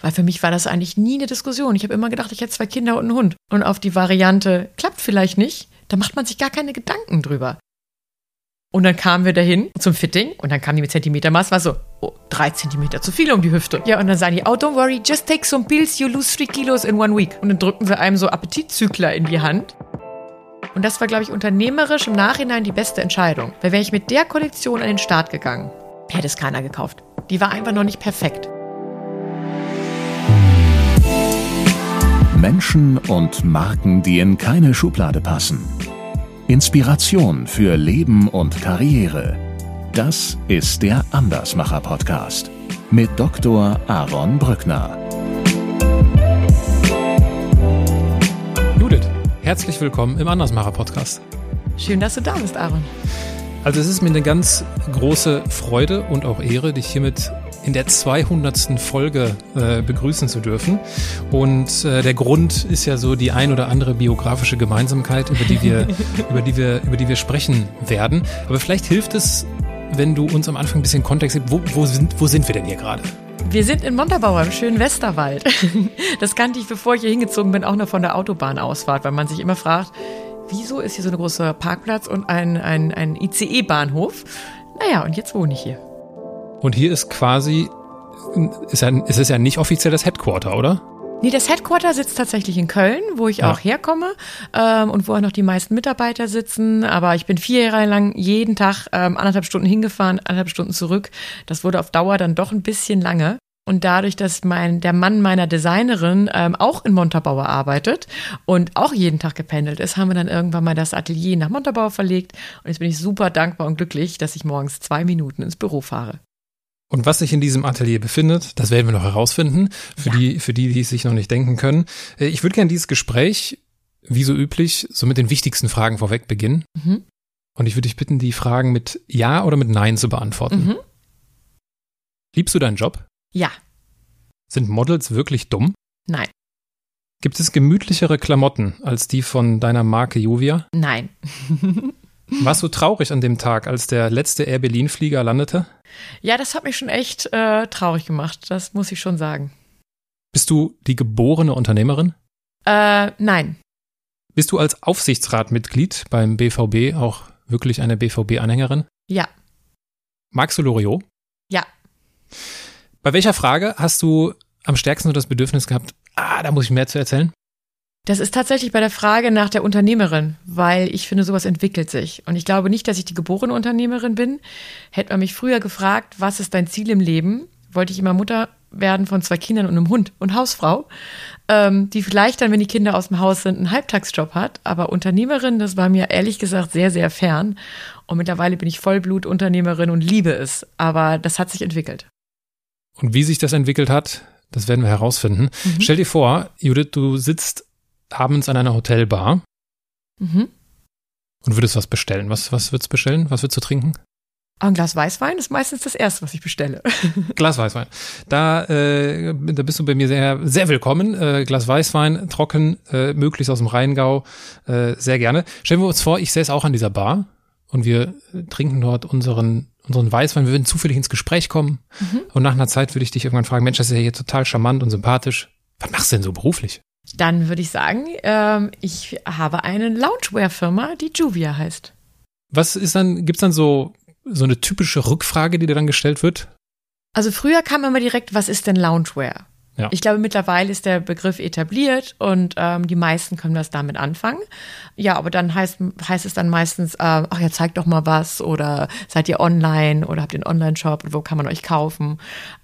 Weil für mich war das eigentlich nie eine Diskussion. Ich habe immer gedacht, ich hätte zwei Kinder und einen Hund. Und auf die Variante klappt vielleicht nicht, da macht man sich gar keine Gedanken drüber. Und dann kamen wir dahin zum Fitting und dann kam die mit Zentimetermaß, war so, oh, drei Zentimeter zu viel um die Hüfte. Ja, und dann sagen die, oh, don't worry, just take some pills, you lose three kilos in one week. Und dann drückten wir einem so Appetitzykler in die Hand. Und das war, glaube ich, unternehmerisch im Nachhinein die beste Entscheidung. Weil wäre ich mit der Kollektion an den Start gegangen, hätte es keiner gekauft. Die war einfach noch nicht perfekt. Menschen und Marken, die in keine Schublade passen. Inspiration für Leben und Karriere. Das ist der Andersmacher Podcast mit Dr. Aaron Brückner. Judith, herzlich willkommen im Andersmacher Podcast. Schön, dass du da bist, Aaron. Also es ist mir eine ganz große Freude und auch Ehre, dich hiermit in der 200. Folge äh, begrüßen zu dürfen. Und äh, der Grund ist ja so die ein oder andere biografische Gemeinsamkeit, über die wir, über die wir, über die wir sprechen werden. Aber vielleicht hilft es, wenn du uns am Anfang ein bisschen Kontext gibst. Wo, wo, sind, wo sind wir denn hier gerade? Wir sind in Montabaur im schönen Westerwald. Das kannte ich, bevor ich hier hingezogen bin, auch noch von der Autobahnausfahrt, weil man sich immer fragt, wieso ist hier so ein großer Parkplatz und ein, ein, ein ICE-Bahnhof? Naja, und jetzt wohne ich hier. Und hier ist quasi, ist, ja, ist es ja nicht offiziell das Headquarter, oder? Nee, das Headquarter sitzt tatsächlich in Köln, wo ich ja. auch herkomme ähm, und wo auch noch die meisten Mitarbeiter sitzen. Aber ich bin vier Jahre lang jeden Tag ähm, anderthalb Stunden hingefahren, anderthalb Stunden zurück. Das wurde auf Dauer dann doch ein bisschen lange. Und dadurch, dass mein, der Mann meiner Designerin ähm, auch in Montabaur arbeitet und auch jeden Tag gependelt ist, haben wir dann irgendwann mal das Atelier nach Montabaur verlegt. Und jetzt bin ich super dankbar und glücklich, dass ich morgens zwei Minuten ins Büro fahre. Und was sich in diesem Atelier befindet, das werden wir noch herausfinden, für, ja. die, für die, die es sich noch nicht denken können. Äh, ich würde gerne dieses Gespräch, wie so üblich, so mit den wichtigsten Fragen vorweg beginnen. Mhm. Und ich würde dich bitten, die Fragen mit Ja oder mit Nein zu beantworten. Mhm. Liebst du deinen Job? Ja. Sind Models wirklich dumm? Nein. Gibt es gemütlichere Klamotten als die von deiner Marke Juvia? Nein. Warst du traurig an dem Tag, als der letzte Air Berlin-Flieger landete? Ja, das hat mich schon echt äh, traurig gemacht, das muss ich schon sagen. Bist du die geborene Unternehmerin? Äh, nein. Bist du als Aufsichtsratmitglied beim BVB auch wirklich eine BVB-Anhängerin? Ja. Magst du Loriot? Ja. Bei welcher Frage hast du am stärksten das Bedürfnis gehabt, ah, da muss ich mehr zu erzählen? Das ist tatsächlich bei der Frage nach der Unternehmerin, weil ich finde, sowas entwickelt sich. Und ich glaube nicht, dass ich die geborene Unternehmerin bin. Hätte man mich früher gefragt, was ist dein Ziel im Leben, wollte ich immer Mutter werden von zwei Kindern und einem Hund und Hausfrau, ähm, die vielleicht dann, wenn die Kinder aus dem Haus sind, einen Halbtagsjob hat. Aber Unternehmerin, das war mir ehrlich gesagt sehr, sehr fern. Und mittlerweile bin ich Vollblut-Unternehmerin und liebe es. Aber das hat sich entwickelt. Und wie sich das entwickelt hat, das werden wir herausfinden. Mhm. Stell dir vor, Judith, du sitzt abends an einer Hotelbar mhm. und würdest was bestellen. Was, was würdest du bestellen? Was würdest du trinken? Ein Glas Weißwein ist meistens das Erste, was ich bestelle. Glas Weißwein. Da, äh, da bist du bei mir sehr, sehr willkommen. Äh, Glas Weißwein, trocken, äh, möglichst aus dem Rheingau, äh, sehr gerne. Stellen wir uns vor, ich säße auch an dieser Bar und wir trinken dort unseren, unseren Weißwein. Wir würden zufällig ins Gespräch kommen mhm. und nach einer Zeit würde ich dich irgendwann fragen, Mensch, das ist ja hier total charmant und sympathisch. Was machst du denn so beruflich? Dann würde ich sagen, ähm, ich habe eine Loungewear-Firma, die Juvia heißt. Was ist dann, gibt's dann so, so eine typische Rückfrage, die dir dann gestellt wird? Also früher kam immer direkt, was ist denn Loungewear? Ja. Ich glaube, mittlerweile ist der Begriff etabliert und ähm, die meisten können das damit anfangen. Ja, aber dann heißt, heißt es dann meistens, äh, ach ja, zeigt doch mal was oder seid ihr online oder habt ihr einen Online-Shop und wo kann man euch kaufen?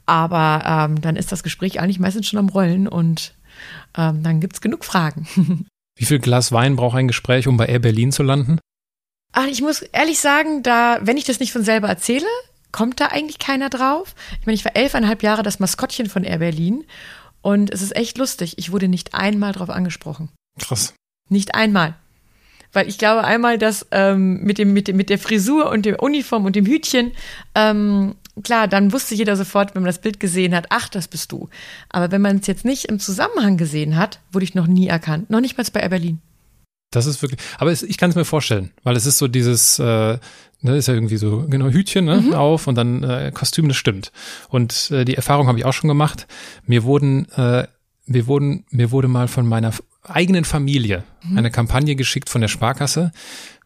Aber ähm, dann ist das Gespräch eigentlich meistens schon am Rollen und ähm, dann gibt es genug Fragen. Wie viel Glas Wein braucht ein Gespräch, um bei Air Berlin zu landen? Ach, ich muss ehrlich sagen, da, wenn ich das nicht von selber erzähle, kommt da eigentlich keiner drauf. Ich meine, ich war elfeinhalb Jahre das Maskottchen von Air Berlin und es ist echt lustig. Ich wurde nicht einmal drauf angesprochen. Krass. Nicht einmal. Weil ich glaube einmal, dass ähm, mit, dem, mit, dem, mit der Frisur und der Uniform und dem Hütchen ähm, klar, dann wusste jeder sofort, wenn man das Bild gesehen hat, ach, das bist du. Aber wenn man es jetzt nicht im Zusammenhang gesehen hat, wurde ich noch nie erkannt. Noch nicht mal bei Air Berlin. Das ist wirklich, aber es, ich kann es mir vorstellen, weil es ist so dieses, äh, ne, ist ja irgendwie so, genau, Hütchen ne, mhm. auf und dann äh, Kostüm, das stimmt. Und äh, die Erfahrung habe ich auch schon gemacht. Mir wurden, äh, mir wurden, mir wurde mal von meiner eigenen Familie mhm. eine Kampagne geschickt von der Sparkasse,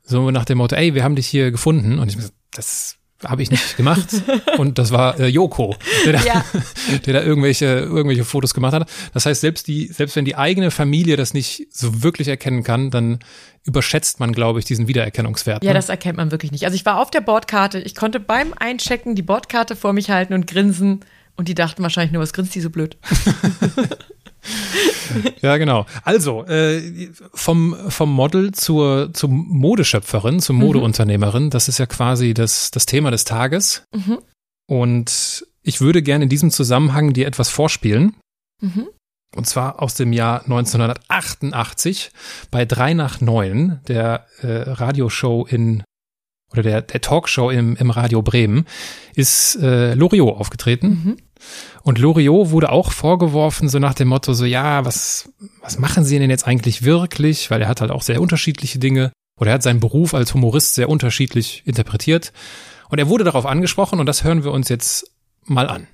so nach dem Motto, ey, wir haben dich hier gefunden. Und ich das habe ich nicht gemacht. Und das war äh, Joko, der da, ja. der da irgendwelche, irgendwelche Fotos gemacht hat. Das heißt, selbst die, selbst wenn die eigene Familie das nicht so wirklich erkennen kann, dann überschätzt man, glaube ich, diesen Wiedererkennungswert. Ja, ne? das erkennt man wirklich nicht. Also ich war auf der Bordkarte, ich konnte beim Einchecken die Bordkarte vor mich halten und grinsen. Und die dachten wahrscheinlich nur, was grinst die so blöd? ja, genau. Also, äh, vom, vom Model zur, zur Modeschöpferin, zur mhm. Modeunternehmerin, das ist ja quasi das, das Thema des Tages. Mhm. Und ich würde gerne in diesem Zusammenhang dir etwas vorspielen. Mhm. Und zwar aus dem Jahr 1988 bei drei nach neun der äh, Radioshow in oder der, der Talkshow im, im Radio Bremen ist äh, Loriot aufgetreten. Mhm. Und Loriot wurde auch vorgeworfen, so nach dem Motto, so ja, was, was machen Sie denn jetzt eigentlich wirklich? Weil er hat halt auch sehr unterschiedliche Dinge oder er hat seinen Beruf als Humorist sehr unterschiedlich interpretiert. Und er wurde darauf angesprochen und das hören wir uns jetzt mal an.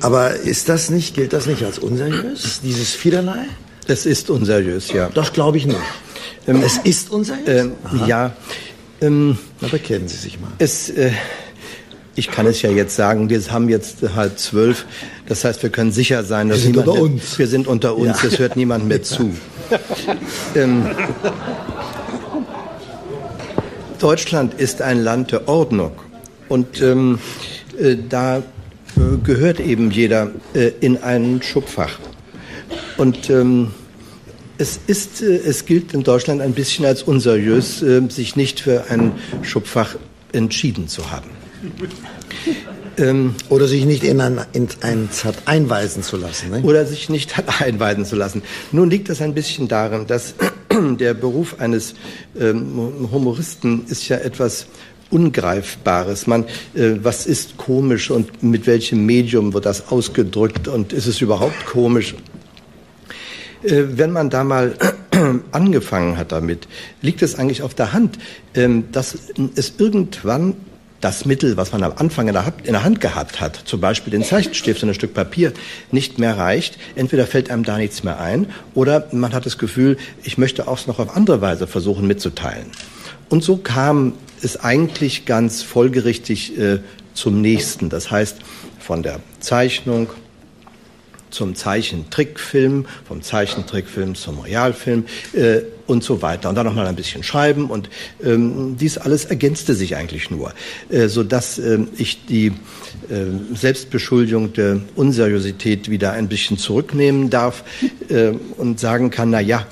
Aber ist das nicht, gilt das nicht als unseriös, dieses Vielerlei? Es ist unseriös, ja. Das glaube ich nicht. Ähm, es ist unseriös? Ähm, ja. Ähm, Na, bekennen Sie sich mal. Es, äh, ich kann es ja jetzt sagen, wir haben jetzt halb zwölf. Das heißt, wir können sicher sein, dass wir sind unter uns. Wir sind unter uns. Ja. Es hört niemand mehr zu. Ähm, Deutschland ist ein Land der Ordnung. Und ähm, äh, da äh, gehört eben jeder äh, in ein Schubfach. Und ähm, es, ist, äh, es gilt in Deutschland ein bisschen als unseriös, äh, sich nicht für ein Schubfach entschieden zu haben. Ähm, oder sich nicht in ein, in ein Zert einweisen zu lassen. Ne? Oder sich nicht hat einweisen zu lassen. Nun liegt das ein bisschen darin, dass der Beruf eines ähm, Humoristen ist ja etwas Ungreifbares. Man, äh, was ist komisch und mit welchem Medium wird das ausgedrückt und ist es überhaupt komisch? Äh, wenn man da mal angefangen hat damit, liegt es eigentlich auf der Hand, ähm, dass es irgendwann das Mittel, was man am Anfang in der, Hand gehabt hat, zum Beispiel den Zeichenstift und ein Stück Papier, nicht mehr reicht. Entweder fällt einem da nichts mehr ein oder man hat das Gefühl, ich möchte auch noch auf andere Weise versuchen mitzuteilen. Und so kam es eigentlich ganz folgerichtig äh, zum nächsten. Das heißt, von der Zeichnung zum Zeichentrickfilm, vom Zeichentrickfilm zum Realfilm äh, und so weiter. Und dann noch mal ein bisschen schreiben und ähm, dies alles ergänzte sich eigentlich nur, äh, so dass äh, ich die äh, Selbstbeschuldigung der Unseriosität wieder ein bisschen zurücknehmen darf äh, und sagen kann, na ja,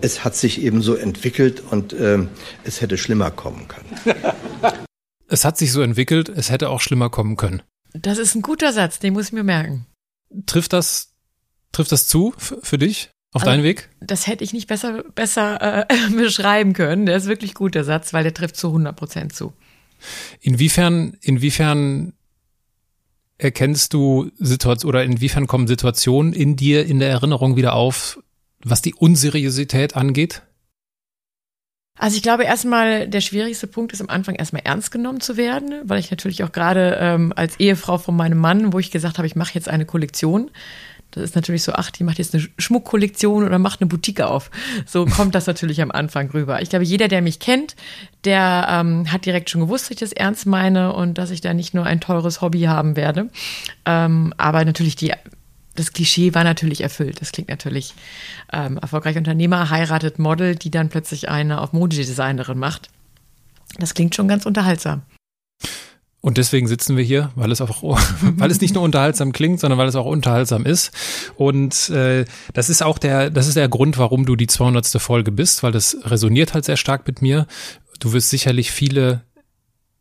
es hat sich eben so entwickelt und äh, es hätte schlimmer kommen können. Es hat sich so entwickelt, es hätte auch schlimmer kommen können. Das ist ein guter Satz, den muss ich mir merken. Trifft das, trifft das zu für dich? Auf also, deinen Weg? Das hätte ich nicht besser, besser äh, beschreiben können. Der ist wirklich gut, der Satz, weil der trifft zu 100 Prozent zu. Inwiefern, inwiefern erkennst du Situationen oder inwiefern kommen Situationen in dir in der Erinnerung wieder auf, was die Unseriosität angeht? Also ich glaube erstmal, der schwierigste Punkt ist am Anfang erstmal ernst genommen zu werden, weil ich natürlich auch gerade ähm, als Ehefrau von meinem Mann, wo ich gesagt habe, ich mache jetzt eine Kollektion, das ist natürlich so, ach, die macht jetzt eine Schmuckkollektion oder macht eine Boutique auf. So kommt das natürlich am Anfang rüber. Ich glaube, jeder, der mich kennt, der ähm, hat direkt schon gewusst, dass ich das ernst meine und dass ich da nicht nur ein teures Hobby haben werde. Ähm, aber natürlich die das Klischee war natürlich erfüllt. Das klingt natürlich ähm, erfolgreich Unternehmer heiratet Model, die dann plötzlich eine auf Modedesignerin macht. Das klingt schon ganz unterhaltsam. Und deswegen sitzen wir hier, weil es auch, weil es nicht nur unterhaltsam klingt, sondern weil es auch unterhaltsam ist. Und äh, das ist auch der, das ist der Grund, warum du die 200. Folge bist, weil das resoniert halt sehr stark mit mir. Du wirst sicherlich viele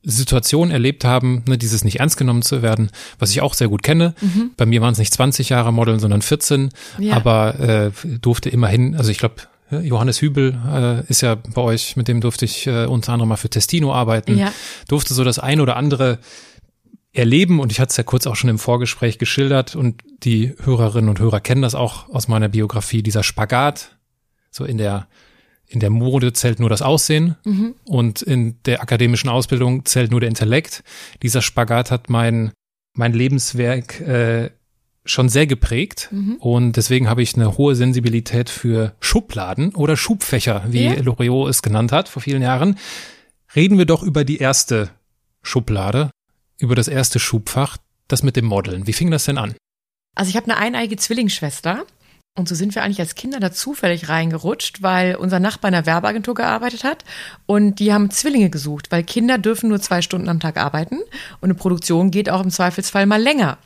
Situationen erlebt haben, ne, dieses nicht ernst genommen zu werden, was ich auch sehr gut kenne. Mhm. Bei mir waren es nicht 20 Jahre Modeln, sondern 14, ja. aber äh, durfte immerhin, also ich glaube, Johannes Hübel äh, ist ja bei euch, mit dem durfte ich äh, unter anderem mal für Testino arbeiten, ja. durfte so das ein oder andere erleben und ich hatte es ja kurz auch schon im Vorgespräch geschildert und die Hörerinnen und Hörer kennen das auch aus meiner Biografie, dieser Spagat, so in der in der Mode zählt nur das Aussehen mhm. und in der akademischen Ausbildung zählt nur der Intellekt. Dieser Spagat hat mein, mein Lebenswerk äh, schon sehr geprägt mhm. und deswegen habe ich eine hohe Sensibilität für Schubladen oder Schubfächer, wie ja. Loriot es genannt hat vor vielen Jahren. Reden wir doch über die erste Schublade, über das erste Schubfach, das mit dem Modeln. Wie fing das denn an? Also ich habe eine eineige Zwillingsschwester und so sind wir eigentlich als Kinder da zufällig reingerutscht, weil unser Nachbar in einer Werbeagentur gearbeitet hat und die haben Zwillinge gesucht, weil Kinder dürfen nur zwei Stunden am Tag arbeiten und eine Produktion geht auch im Zweifelsfall mal länger.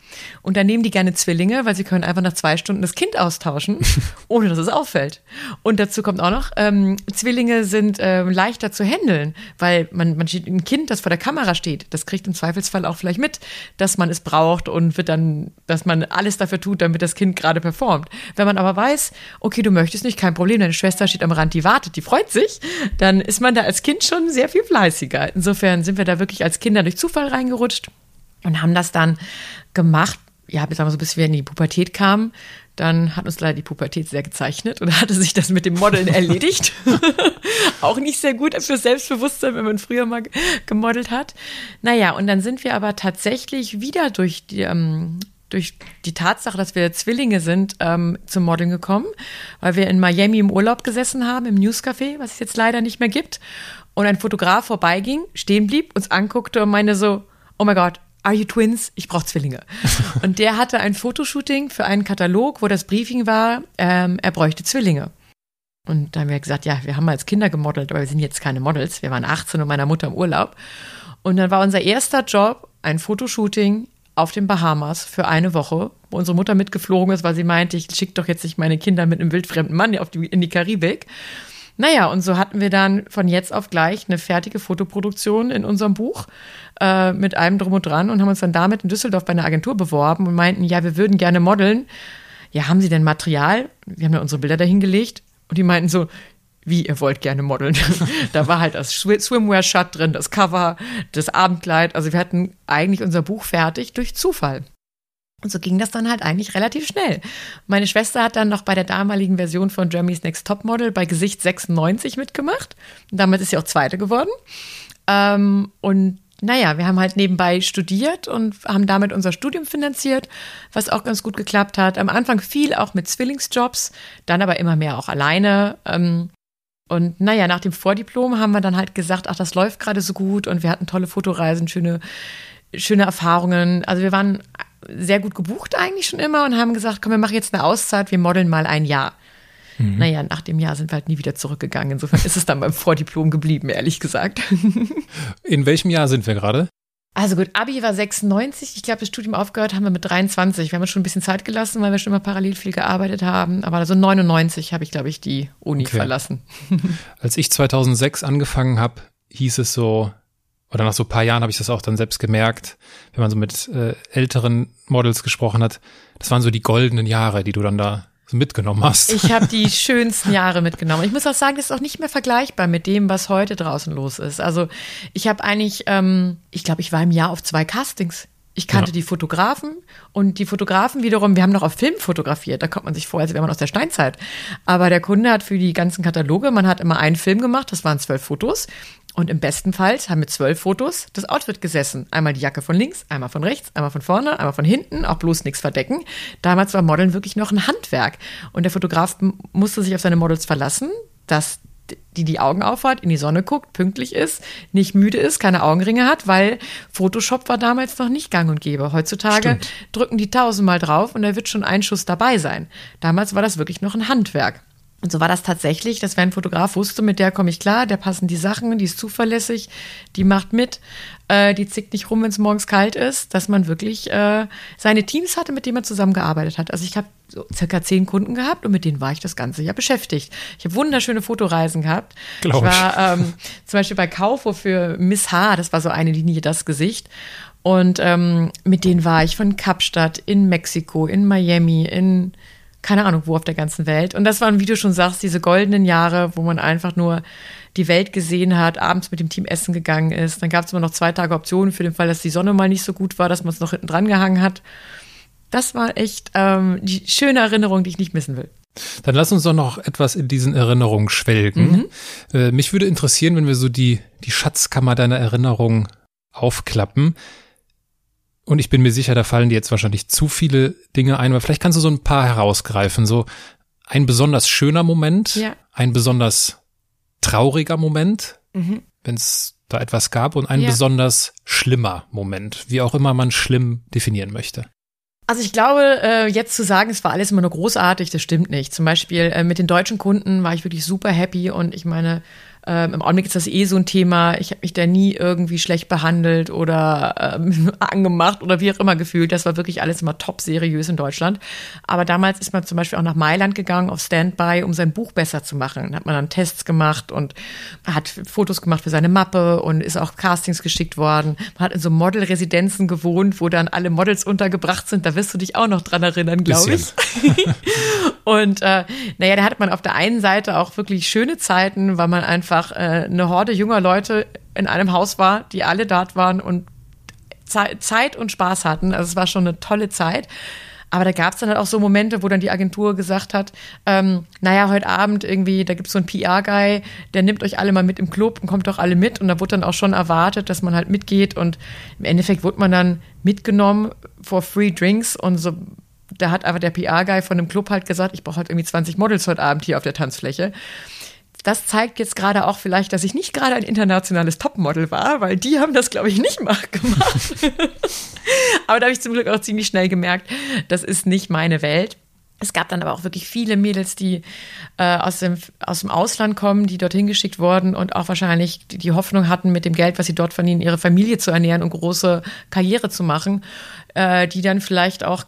Und dann nehmen die gerne Zwillinge, weil sie können einfach nach zwei Stunden das Kind austauschen, ohne dass es auffällt. Und dazu kommt auch noch, ähm, Zwillinge sind äh, leichter zu handeln, weil man, man steht ein Kind, das vor der Kamera steht, das kriegt im Zweifelsfall auch vielleicht mit, dass man es braucht und wird dann, dass man alles dafür tut, damit das Kind gerade performt. Wenn man aber weiß, okay, du möchtest nicht, kein Problem, deine Schwester steht am Rand, die wartet, die freut sich, dann ist man da als Kind schon sehr viel fleißiger. Insofern sind wir da wirklich als Kinder durch Zufall reingerutscht und haben das dann gemacht, ja, bis, so, bis wir in die Pubertät kamen. Dann hat uns leider die Pubertät sehr gezeichnet und hatte sich das mit dem Modeln erledigt. Auch nicht sehr gut für Selbstbewusstsein, wenn man früher mal gemodelt hat. Naja, und dann sind wir aber tatsächlich wieder durch die, ähm, durch die Tatsache, dass wir Zwillinge sind, ähm, zum Modeln gekommen, weil wir in Miami im Urlaub gesessen haben, im Newscafé, was es jetzt leider nicht mehr gibt. Und ein Fotograf vorbeiging, stehen blieb, uns anguckte und meinte so, oh mein Gott, are you twins? Ich brauche Zwillinge. und der hatte ein Fotoshooting für einen Katalog, wo das Briefing war, ähm, er bräuchte Zwillinge. Und da haben wir gesagt, ja, wir haben als Kinder gemodelt, aber wir sind jetzt keine Models. Wir waren 18 und meiner Mutter im Urlaub. Und dann war unser erster Job ein Fotoshooting auf den Bahamas für eine Woche, wo unsere Mutter mitgeflogen ist, weil sie meinte, ich schicke doch jetzt nicht meine Kinder mit einem wildfremden Mann auf die, in die Karibik. Naja, und so hatten wir dann von jetzt auf gleich eine fertige Fotoproduktion in unserem Buch äh, mit allem drum und dran und haben uns dann damit in Düsseldorf bei einer Agentur beworben und meinten, ja, wir würden gerne modeln. Ja, haben Sie denn Material? Wir haben ja unsere Bilder dahingelegt und die meinten so, wie ihr wollt gerne modeln. da war halt das Swimwear-Shot drin, das Cover, das Abendkleid. Also wir hatten eigentlich unser Buch fertig durch Zufall. Und so ging das dann halt eigentlich relativ schnell. Meine Schwester hat dann noch bei der damaligen Version von Germany's Next Top Model bei Gesicht 96 mitgemacht. Und damit ist sie auch Zweite geworden. Ähm, und naja, wir haben halt nebenbei studiert und haben damit unser Studium finanziert, was auch ganz gut geklappt hat. Am Anfang viel auch mit Zwillingsjobs, dann aber immer mehr auch alleine. Ähm, und naja, nach dem Vordiplom haben wir dann halt gesagt, ach, das läuft gerade so gut und wir hatten tolle Fotoreisen, schöne, schöne Erfahrungen. Also wir waren sehr gut gebucht eigentlich schon immer und haben gesagt, komm, wir machen jetzt eine Auszeit, wir modeln mal ein Jahr. Mhm. Naja, nach dem Jahr sind wir halt nie wieder zurückgegangen. Insofern ist es dann beim Vordiplom geblieben, ehrlich gesagt. In welchem Jahr sind wir gerade? Also gut, Abi war 96. Ich glaube, das Studium aufgehört haben wir mit 23. Wir haben uns schon ein bisschen Zeit gelassen, weil wir schon immer parallel viel gearbeitet haben. Aber so 99 habe ich, glaube ich, die Uni okay. verlassen. Als ich 2006 angefangen habe, hieß es so, oder nach so ein paar Jahren habe ich das auch dann selbst gemerkt, wenn man so mit äh, älteren Models gesprochen hat, das waren so die goldenen Jahre, die du dann da mitgenommen hast. Ich habe die schönsten Jahre mitgenommen. Ich muss auch sagen, das ist auch nicht mehr vergleichbar mit dem, was heute draußen los ist. Also ich habe eigentlich, ähm, ich glaube, ich war im Jahr auf zwei Castings. Ich kannte ja. die Fotografen und die Fotografen wiederum, wir haben noch auf Film fotografiert, da kommt man sich vor, als wäre man aus der Steinzeit. Aber der Kunde hat für die ganzen Kataloge, man hat immer einen Film gemacht, das waren zwölf Fotos. Und im besten Fall haben mit zwölf Fotos das Outfit gesessen. Einmal die Jacke von links, einmal von rechts, einmal von vorne, einmal von hinten, auch bloß nichts verdecken. Damals war Modeln wirklich noch ein Handwerk. Und der Fotograf musste sich auf seine Models verlassen, dass die die Augen aufhat, in die Sonne guckt, pünktlich ist, nicht müde ist, keine Augenringe hat, weil Photoshop war damals noch nicht gang und gäbe. Heutzutage Stimmt. drücken die tausendmal drauf und da wird schon ein Schuss dabei sein. Damals war das wirklich noch ein Handwerk. Und so war das tatsächlich, dass wenn ein Fotograf wusste, mit der komme ich klar, der passen die Sachen, die ist zuverlässig, die macht mit, äh, die zickt nicht rum, wenn es morgens kalt ist, dass man wirklich äh, seine Teams hatte, mit denen man zusammengearbeitet hat. Also ich habe so circa zehn Kunden gehabt und mit denen war ich das ganze Jahr beschäftigt. Ich habe wunderschöne Fotoreisen gehabt. Glaub ich war ähm, zum Beispiel bei Kaufo für Miss H, das war so eine Linie, das Gesicht. Und ähm, mit denen war ich von Kapstadt in Mexiko, in Miami, in keine Ahnung wo auf der ganzen Welt. Und das waren, wie du schon sagst, diese goldenen Jahre, wo man einfach nur die Welt gesehen hat, abends mit dem Team essen gegangen ist. Dann gab es immer noch zwei Tage Optionen für den Fall, dass die Sonne mal nicht so gut war, dass man es noch hinten dran gehangen hat. Das war echt ähm, die schöne Erinnerung, die ich nicht missen will. Dann lass uns doch noch etwas in diesen Erinnerungen schwelgen. Mhm. Äh, mich würde interessieren, wenn wir so die, die Schatzkammer deiner Erinnerung aufklappen. Und ich bin mir sicher, da fallen dir jetzt wahrscheinlich zu viele Dinge ein, aber vielleicht kannst du so ein paar herausgreifen. So ein besonders schöner Moment, ja. ein besonders trauriger Moment, mhm. wenn es da etwas gab, und ein ja. besonders schlimmer Moment, wie auch immer man schlimm definieren möchte. Also ich glaube, äh, jetzt zu sagen, es war alles immer nur großartig, das stimmt nicht. Zum Beispiel äh, mit den deutschen Kunden war ich wirklich super happy und ich meine, ähm, Im Augenblick ist das eh so ein Thema. Ich habe mich da nie irgendwie schlecht behandelt oder ähm, angemacht oder wie auch immer gefühlt. Das war wirklich alles immer top seriös in Deutschland. Aber damals ist man zum Beispiel auch nach Mailand gegangen auf Standby, um sein Buch besser zu machen. Da hat man dann Tests gemacht und hat Fotos gemacht für seine Mappe und ist auch Castings geschickt worden. Man hat in so Model-Residenzen gewohnt, wo dann alle Models untergebracht sind. Da wirst du dich auch noch dran erinnern, glaube ich. und äh, naja, da hat man auf der einen Seite auch wirklich schöne Zeiten, weil man einfach einfach äh, eine Horde junger Leute in einem Haus war, die alle dort waren und Zeit und Spaß hatten. Also es war schon eine tolle Zeit. Aber da gab es dann halt auch so Momente, wo dann die Agentur gesagt hat, ähm, naja, heute Abend irgendwie, da gibt es so einen PR-Guy, der nimmt euch alle mal mit im Club und kommt doch alle mit. Und da wurde dann auch schon erwartet, dass man halt mitgeht. Und im Endeffekt wurde man dann mitgenommen for free drinks. Und so, da hat aber der PR-Guy von dem Club halt gesagt, ich brauche halt irgendwie 20 Models heute Abend hier auf der Tanzfläche das zeigt jetzt gerade auch vielleicht, dass ich nicht gerade ein internationales Topmodel war, weil die haben das, glaube ich, nicht gemacht. aber da habe ich zum Glück auch ziemlich schnell gemerkt, das ist nicht meine Welt. Es gab dann aber auch wirklich viele Mädels, die äh, aus, dem, aus dem Ausland kommen, die dorthin geschickt wurden und auch wahrscheinlich die, die Hoffnung hatten, mit dem Geld, was sie dort verdienen, ihre Familie zu ernähren und große Karriere zu machen, äh, die dann vielleicht auch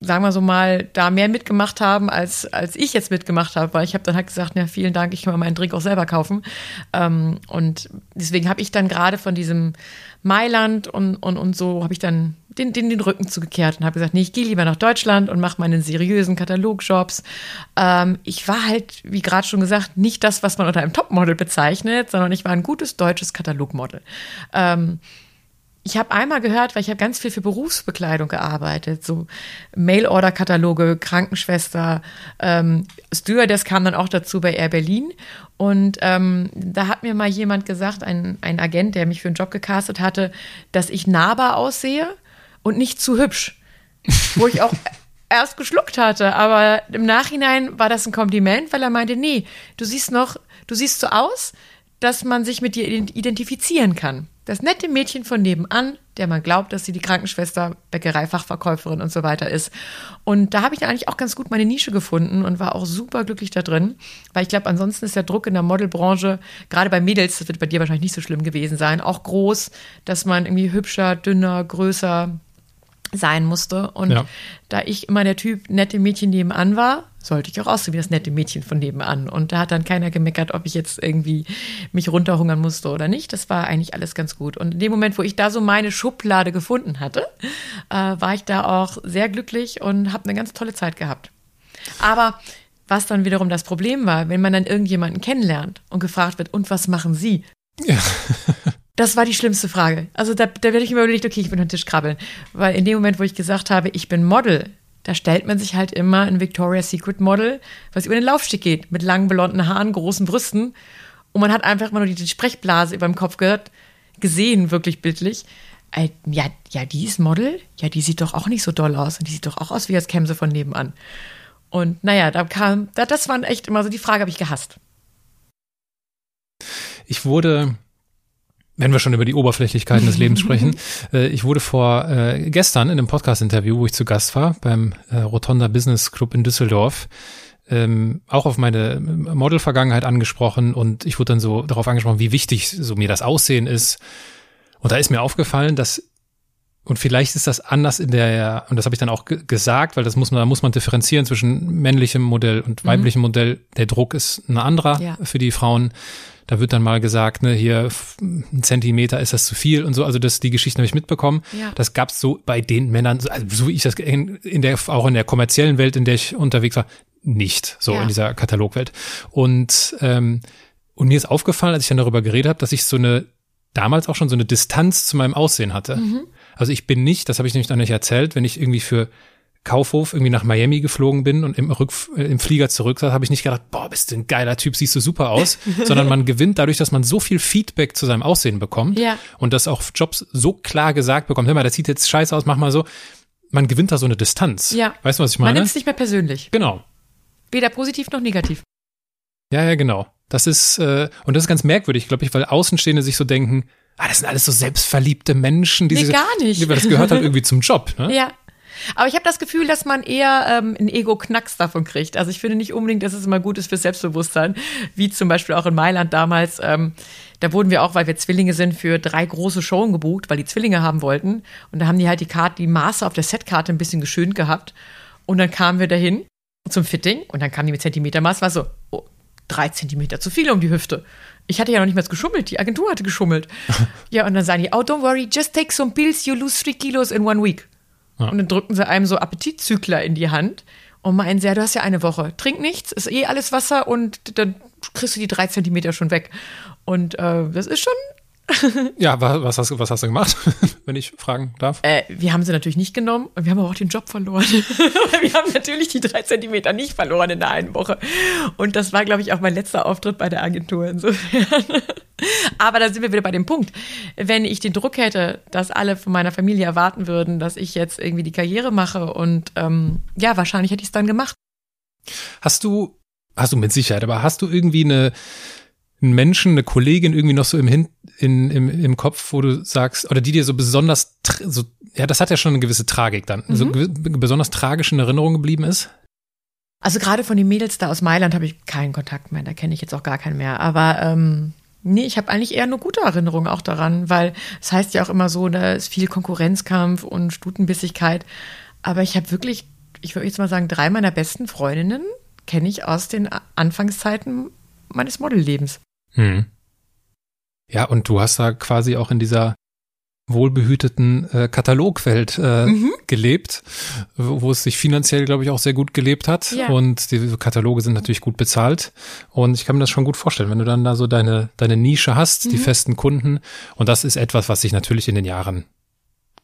sagen wir so mal, da mehr mitgemacht haben, als, als ich jetzt mitgemacht habe, weil ich habe dann halt gesagt, ja, vielen Dank, ich kann mir meinen Drink auch selber kaufen. Ähm, und deswegen habe ich dann gerade von diesem Mailand und, und, und so, habe ich dann den, den, den Rücken zugekehrt und habe gesagt, nee, ich gehe lieber nach Deutschland und mache meinen seriösen Katalogjobs. Ähm, ich war halt, wie gerade schon gesagt, nicht das, was man unter einem Topmodel bezeichnet, sondern ich war ein gutes deutsches Katalogmodel. Ähm, ich habe einmal gehört, weil ich habe ganz viel für Berufsbekleidung gearbeitet, so Mail-Order-Kataloge, Krankenschwester, ähm, Stewardess kam dann auch dazu bei Air Berlin. Und ähm, da hat mir mal jemand gesagt, ein, ein Agent, der mich für einen Job gecastet hatte, dass ich nahbar aussehe und nicht zu hübsch. Wo ich auch erst geschluckt hatte, aber im Nachhinein war das ein Kompliment, weil er meinte, nee, du siehst noch, du siehst so aus, dass man sich mit dir identifizieren kann. Das nette Mädchen von nebenan, der man glaubt, dass sie die Krankenschwester, Bäckereifachverkäuferin und so weiter ist. Und da habe ich dann eigentlich auch ganz gut meine Nische gefunden und war auch super glücklich da drin, weil ich glaube, ansonsten ist der Druck in der Modelbranche, gerade bei Mädels, das wird bei dir wahrscheinlich nicht so schlimm gewesen sein, auch groß, dass man irgendwie hübscher, dünner, größer, sein musste. Und ja. da ich immer der Typ nette Mädchen nebenan war, sollte ich auch aussehen wie das nette Mädchen von nebenan. Und da hat dann keiner gemeckert, ob ich jetzt irgendwie mich runterhungern musste oder nicht. Das war eigentlich alles ganz gut. Und in dem Moment, wo ich da so meine Schublade gefunden hatte, äh, war ich da auch sehr glücklich und habe eine ganz tolle Zeit gehabt. Aber was dann wiederum das Problem war, wenn man dann irgendjemanden kennenlernt und gefragt wird, und was machen Sie? Ja. Das war die schlimmste Frage. Also da, da werde ich mir überlegt, okay, ich bin den Tisch krabbeln. Weil in dem Moment, wo ich gesagt habe, ich bin Model, da stellt man sich halt immer ein Victoria's Secret Model, was über den Laufsteg geht, mit langen blonden Haaren, großen Brüsten. Und man hat einfach immer nur die Sprechblase über dem Kopf gehört, gesehen, wirklich bildlich. Äh, ja, ja, die ist Model? Ja, die sieht doch auch nicht so doll aus. Und die sieht doch auch aus, wie als käme sie von nebenan. Und naja, da kam, das waren echt immer so, die Frage habe ich gehasst. Ich wurde wenn wir schon über die Oberflächlichkeiten des Lebens sprechen, äh, ich wurde vor äh, gestern in einem Podcast-Interview, wo ich zu Gast war, beim äh, Rotonda Business Club in Düsseldorf, ähm, auch auf meine Model-Vergangenheit angesprochen und ich wurde dann so darauf angesprochen, wie wichtig so mir das Aussehen ist. Und da ist mir aufgefallen, dass und vielleicht ist das anders in der, und das habe ich dann auch gesagt, weil das muss man, da muss man differenzieren zwischen männlichem Modell und mhm. weiblichem mhm. Modell. Der Druck ist ein anderer ja. für die Frauen. Da wird dann mal gesagt, ne, hier ein Zentimeter ist das zu viel und so. Also das, die Geschichten habe ich mitbekommen. Ja. Das gab es so bei den Männern, also so wie ich das in, in der, auch in der kommerziellen Welt, in der ich unterwegs war, nicht so ja. in dieser Katalogwelt. Und ähm, und mir ist aufgefallen, als ich dann darüber geredet habe, dass ich so eine damals auch schon so eine Distanz zu meinem Aussehen hatte. Mhm. Also ich bin nicht, das habe ich nämlich noch nicht erzählt, wenn ich irgendwie für Kaufhof irgendwie nach Miami geflogen bin und im, Rück, äh, im Flieger zurück saß, habe ich nicht gedacht, boah, bist du ein geiler Typ, siehst du super aus, sondern man gewinnt dadurch, dass man so viel Feedback zu seinem Aussehen bekommt Ja. und das auch Jobs so klar gesagt bekommt, hör mal, das sieht jetzt scheiße aus, mach mal so. Man gewinnt da so eine Distanz. Ja. Weißt du, was ich Man meine? nimmt es nicht mehr persönlich. Genau. Weder positiv noch negativ. Ja, ja, genau. Das ist, äh, und das ist ganz merkwürdig, glaube ich, weil Außenstehende sich so denken, ah, das sind alles so selbstverliebte Menschen. Die Nee, sich- gar nicht. Weil Das gehört halt irgendwie zum Job, ne? Ja. Aber ich habe das Gefühl, dass man eher ähm, einen Ego-Knacks davon kriegt. Also ich finde nicht unbedingt, dass es immer gut ist fürs Selbstbewusstsein, wie zum Beispiel auch in Mailand damals. Ähm, da wurden wir auch, weil wir Zwillinge sind, für drei große Shows gebucht, weil die Zwillinge haben wollten. Und da haben die halt die Karte, die Maße auf der Setkarte ein bisschen geschönt gehabt. Und dann kamen wir dahin zum Fitting und dann kamen die mit Zentimetermaß, war so, oh, drei Zentimeter zu viel um die Hüfte. Ich hatte ja noch nicht mal geschummelt, die Agentur hatte geschummelt. ja, und dann sagen die, oh, don't worry, just take some pills, you lose three kilos in one week. Und dann drücken sie einem so Appetitzügler in die Hand und meinen sehr, du hast ja eine Woche. Trink nichts, ist eh alles Wasser und dann kriegst du die drei Zentimeter schon weg. Und äh, das ist schon, Ja, wa- was hast, was hast du gemacht, wenn ich fragen darf? äh, wir haben sie natürlich nicht genommen und wir haben aber auch den Job verloren. wir haben natürlich die drei Zentimeter nicht verloren in der einen Woche. Und das war, glaube ich, auch mein letzter Auftritt bei der Agentur insofern. aber da sind wir wieder bei dem Punkt. Wenn ich den Druck hätte, dass alle von meiner Familie erwarten würden, dass ich jetzt irgendwie die Karriere mache und ähm, ja, wahrscheinlich hätte ich es dann gemacht. Hast du, hast du mit Sicherheit, aber hast du irgendwie eine, einen Menschen, eine Kollegin irgendwie noch so im, Hin, in, im, im Kopf, wo du sagst, oder die dir so besonders, so, ja, das hat ja schon eine gewisse Tragik dann, so gewi- besonders tragisch in Erinnerung geblieben ist? Also gerade von den Mädels da aus Mailand habe ich keinen Kontakt mehr, da kenne ich jetzt auch gar keinen mehr. Aber ähm, nee, ich habe eigentlich eher nur gute Erinnerungen auch daran, weil es heißt ja auch immer so, da ist viel Konkurrenzkampf und Stutenbissigkeit. Aber ich habe wirklich, ich würde jetzt mal sagen, drei meiner besten Freundinnen kenne ich aus den Anfangszeiten meines Modellebens. Hm. Ja, und du hast da quasi auch in dieser wohlbehüteten äh, Katalogwelt äh, Mhm. gelebt, wo, es sich finanziell, glaube ich, auch sehr gut gelebt hat. Ja. Und die Kataloge sind natürlich gut bezahlt. Und ich kann mir das schon gut vorstellen, wenn du dann da so deine, deine Nische hast, Mhm. die festen Kunden. Und das ist etwas, was sich natürlich in den Jahren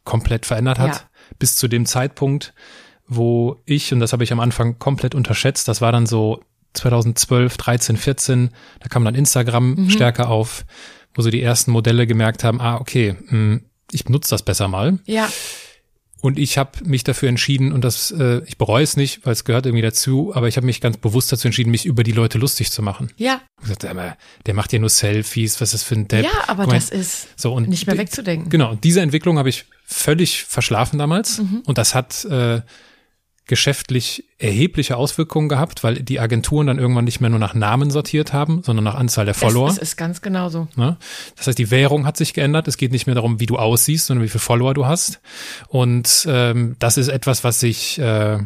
komplett verändert hat. Ja. Bis zu dem Zeitpunkt, wo ich, und das habe ich am Anfang komplett unterschätzt, das war dann so 2012, 13, 14, da kam dann Instagram Mhm. stärker auf, wo so die ersten Modelle gemerkt haben, ah, okay, mh, ich nutze das besser mal. Ja, Und ich habe mich dafür entschieden, und das, äh, ich bereue es nicht, weil es gehört irgendwie dazu, aber ich habe mich ganz bewusst dazu entschieden, mich über die Leute lustig zu machen. ja, Ich gesagt, aber der macht ja nur Selfies, was ist das für ein Depp? ja, aber Guck das ist so, und nicht mehr wegzudenken. Genau, diese Entwicklung habe ich völlig verschlafen damals. Mhm. Und das hat äh, geschäftlich erhebliche Auswirkungen gehabt, weil die Agenturen dann irgendwann nicht mehr nur nach Namen sortiert haben, sondern nach Anzahl der Follower. Es ist ganz genau so. Ne? Das heißt, die Währung hat sich geändert. Es geht nicht mehr darum, wie du aussiehst, sondern wie viele Follower du hast. Und ähm, das ist etwas, was ich, äh,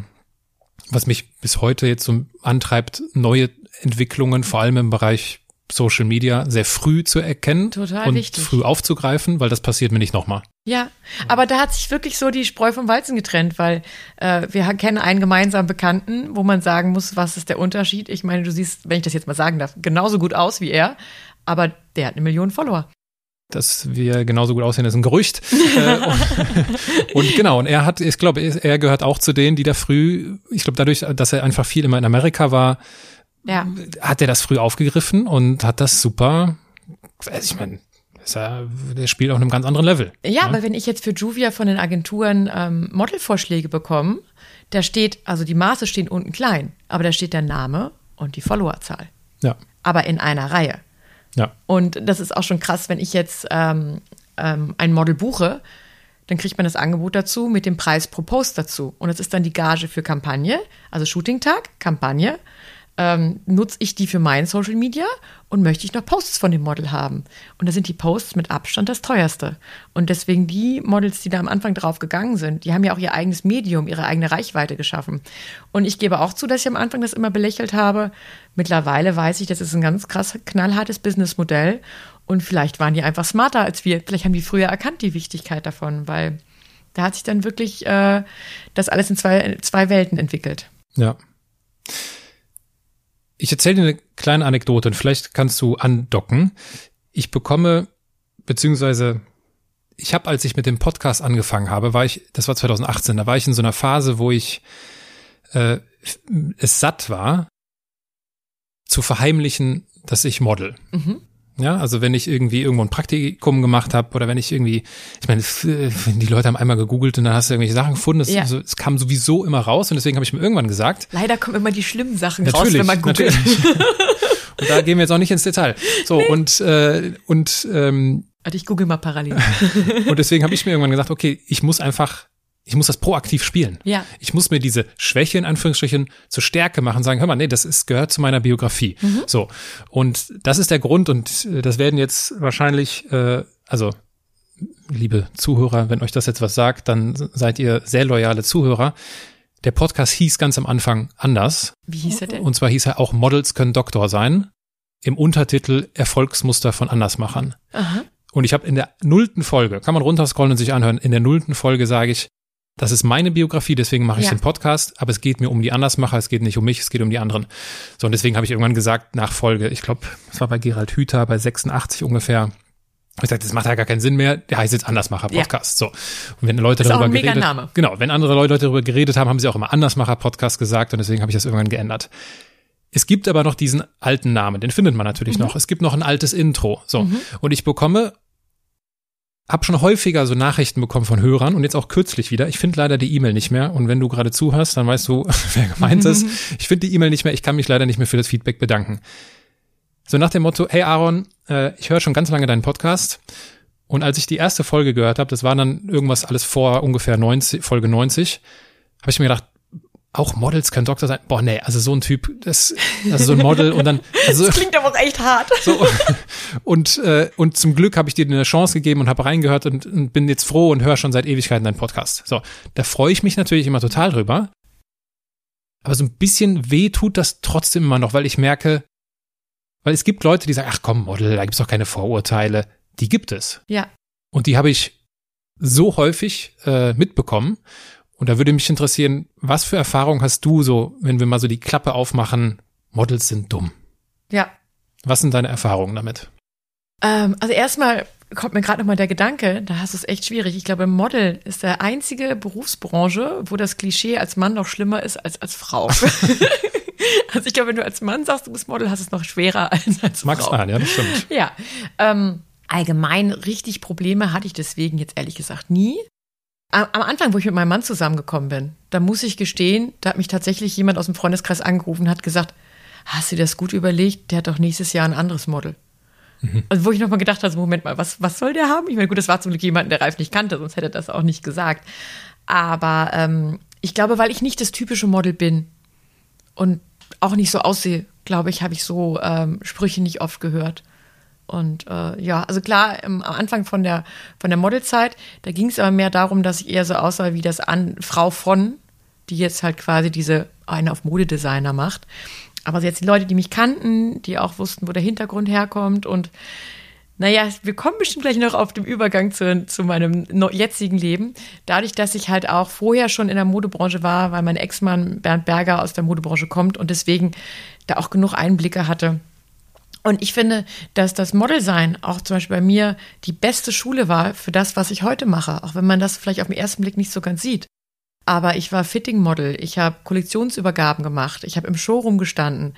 was mich bis heute jetzt so antreibt, neue Entwicklungen, vor allem im Bereich Social Media, sehr früh zu erkennen Total und wichtig. früh aufzugreifen, weil das passiert mir nicht nochmal. Ja, aber da hat sich wirklich so die Spreu vom Weizen getrennt, weil äh, wir kennen einen gemeinsamen Bekannten, wo man sagen muss, was ist der Unterschied? Ich meine, du siehst, wenn ich das jetzt mal sagen darf, genauso gut aus wie er, aber der hat eine Million Follower. dass wir genauso gut aussehen, ist ein Gerücht. Äh, und, und genau, und er hat, ich glaube, er gehört auch zu denen, die da früh, ich glaube, dadurch, dass er einfach viel immer in Amerika war, Ja, hat er das früh aufgegriffen und hat das super, also ich meine, ist ja, der spielt auf einem ganz anderen Level. ja, aber wenn ich jetzt für Juvia von den Agenturen ähm, Modelvorschläge bekomme, da steht, also die Maße stehen unten klein, aber da steht der Name und die Followerzahl. Ja, Aber in einer Reihe. ja, Und das ist auch schon krass, wenn ich jetzt ähm, ähm, ein Model buche, dann kriegt man das Angebot dazu mit dem Preis pro Post dazu. Und das ist dann die Gage für Kampagne, also Shooting-Tag, Kampagne. Ähm, nutze ich die für meinen Social Media und möchte ich noch Posts von dem Model haben. Und da sind die Posts mit Abstand das teuerste. Und deswegen die Models, die da am Anfang drauf gegangen sind, die haben ja auch ihr eigenes Medium, ihre eigene Reichweite geschaffen. Und ich gebe auch zu, dass ich am Anfang das immer belächelt habe. Mittlerweile weiß ich, das ist ein ganz krass knallhartes Businessmodell. Und vielleicht waren die einfach smarter als wir. Vielleicht haben die früher erkannt, die Wichtigkeit davon, weil da hat sich dann wirklich äh, das alles in zwei, zwei Welten entwickelt. ja. Ich erzähle dir eine kleine Anekdote und vielleicht kannst du andocken. Ich bekomme, beziehungsweise ich habe, als ich mit dem Podcast angefangen habe, war ich, das war 2018, da war ich in so einer Phase, wo ich äh, es satt war, zu verheimlichen, dass ich model. Mhm. Ja, also wenn ich irgendwie irgendwo ein Praktikum gemacht habe oder wenn ich irgendwie, ich meine, die Leute haben einmal gegoogelt und dann hast du irgendwelche Sachen gefunden, das, ja. also, es kam sowieso immer raus und deswegen habe ich mir irgendwann gesagt. Leider kommen immer die schlimmen Sachen raus, wenn man googelt. und da gehen wir jetzt auch nicht ins Detail. So, nee. und, äh, und ähm, Warte, ich google mal parallel. und deswegen habe ich mir irgendwann gesagt, okay, ich muss einfach ich muss das proaktiv spielen. Ja. Ich muss mir diese Schwäche in Anführungsstrichen zur Stärke machen, sagen, hör mal, nee, das ist, gehört zu meiner Biografie. Mhm. So. Und das ist der Grund und äh, das werden jetzt wahrscheinlich, äh, also liebe Zuhörer, wenn euch das jetzt was sagt, dann seid ihr sehr loyale Zuhörer. Der Podcast hieß ganz am Anfang anders. Wie hieß er denn? Und zwar hieß er auch Models können Doktor sein. Im Untertitel Erfolgsmuster von Andersmachern. Aha. Und ich habe in der nullten Folge, kann man runterscrollen und sich anhören, in der nullten Folge sage ich, das ist meine Biografie, deswegen mache ich ja. den Podcast, aber es geht mir um die Andersmacher, es geht nicht um mich, es geht um die anderen. So, und deswegen habe ich irgendwann gesagt, nach Folge, ich glaube, es war bei Gerald Hüther, bei 86 ungefähr, ich gesagt, das macht ja gar keinen Sinn mehr, der heißt jetzt Andersmacher Podcast. Ja. So. Und wenn Leute ist darüber auch ein geredet, Name. genau, wenn andere Leute darüber geredet haben, haben sie auch immer Andersmacher Podcast gesagt und deswegen habe ich das irgendwann geändert. Es gibt aber noch diesen alten Namen, den findet man natürlich mhm. noch. Es gibt noch ein altes Intro. So. Mhm. Und ich bekomme habe schon häufiger so Nachrichten bekommen von Hörern und jetzt auch kürzlich wieder. Ich finde leider die E-Mail nicht mehr. Und wenn du gerade zuhörst, dann weißt du, wer gemeint ist. Ich finde die E-Mail nicht mehr. Ich kann mich leider nicht mehr für das Feedback bedanken. So nach dem Motto, hey Aaron, äh, ich höre schon ganz lange deinen Podcast. Und als ich die erste Folge gehört habe, das war dann irgendwas alles vor ungefähr 90, Folge 90, habe ich mir gedacht, auch Models können Doktor sein. Boah, nee, also so ein Typ, das, also so ein Model und dann. Also, das klingt aber auch echt hart. So, und, äh, und zum Glück habe ich dir eine Chance gegeben und habe reingehört und, und bin jetzt froh und höre schon seit Ewigkeiten deinen Podcast. So, da freue ich mich natürlich immer total drüber. Aber so ein bisschen weh tut das trotzdem immer noch, weil ich merke, weil es gibt Leute, die sagen, ach komm, Model, da gibt's doch keine Vorurteile. Die gibt es. Ja. Und die habe ich so häufig äh, mitbekommen. Und da würde mich interessieren, was für Erfahrung hast du so, wenn wir mal so die Klappe aufmachen, Models sind dumm? Ja. Was sind deine Erfahrungen damit? Ähm, also erstmal kommt mir gerade noch mal der Gedanke, da hast du es echt schwierig. Ich glaube, Model ist der einzige Berufsbranche, wo das Klischee als Mann noch schlimmer ist als als Frau. also ich glaube, wenn du als Mann sagst, du bist Model, hast du es noch schwerer als als Max Frau. Magst ja, das stimmt. Ja. Ähm, allgemein richtig Probleme hatte ich deswegen jetzt ehrlich gesagt nie. Am Anfang, wo ich mit meinem Mann zusammengekommen bin, da muss ich gestehen, da hat mich tatsächlich jemand aus dem Freundeskreis angerufen und hat gesagt, hast du dir das gut überlegt? Der hat doch nächstes Jahr ein anderes Model. Mhm. Also wo ich nochmal gedacht habe, Moment mal, was, was soll der haben? Ich meine, gut, das war zum Glück jemand, der Ralf nicht kannte, sonst hätte er das auch nicht gesagt. Aber ähm, ich glaube, weil ich nicht das typische Model bin und auch nicht so aussehe, glaube ich, habe ich so ähm, Sprüche nicht oft gehört. Und äh, ja, also klar, im, am Anfang von der, von der Modelzeit, da ging es aber mehr darum, dass ich eher so aussah wie das An Frau von, die jetzt halt quasi diese eine auf Modedesigner macht. Aber jetzt die Leute, die mich kannten, die auch wussten, wo der Hintergrund herkommt und naja, wir kommen bestimmt gleich noch auf dem Übergang zu, zu meinem jetzigen Leben. Dadurch, dass ich halt auch vorher schon in der Modebranche war, weil mein Ex-Mann Bernd Berger aus der Modebranche kommt und deswegen da auch genug Einblicke hatte, und ich finde, dass das Modelsein auch zum Beispiel bei mir die beste Schule war für das, was ich heute mache, auch wenn man das vielleicht auf den ersten Blick nicht so ganz sieht. Aber ich war Fitting-Model, ich habe Kollektionsübergaben gemacht, ich habe im Showroom gestanden.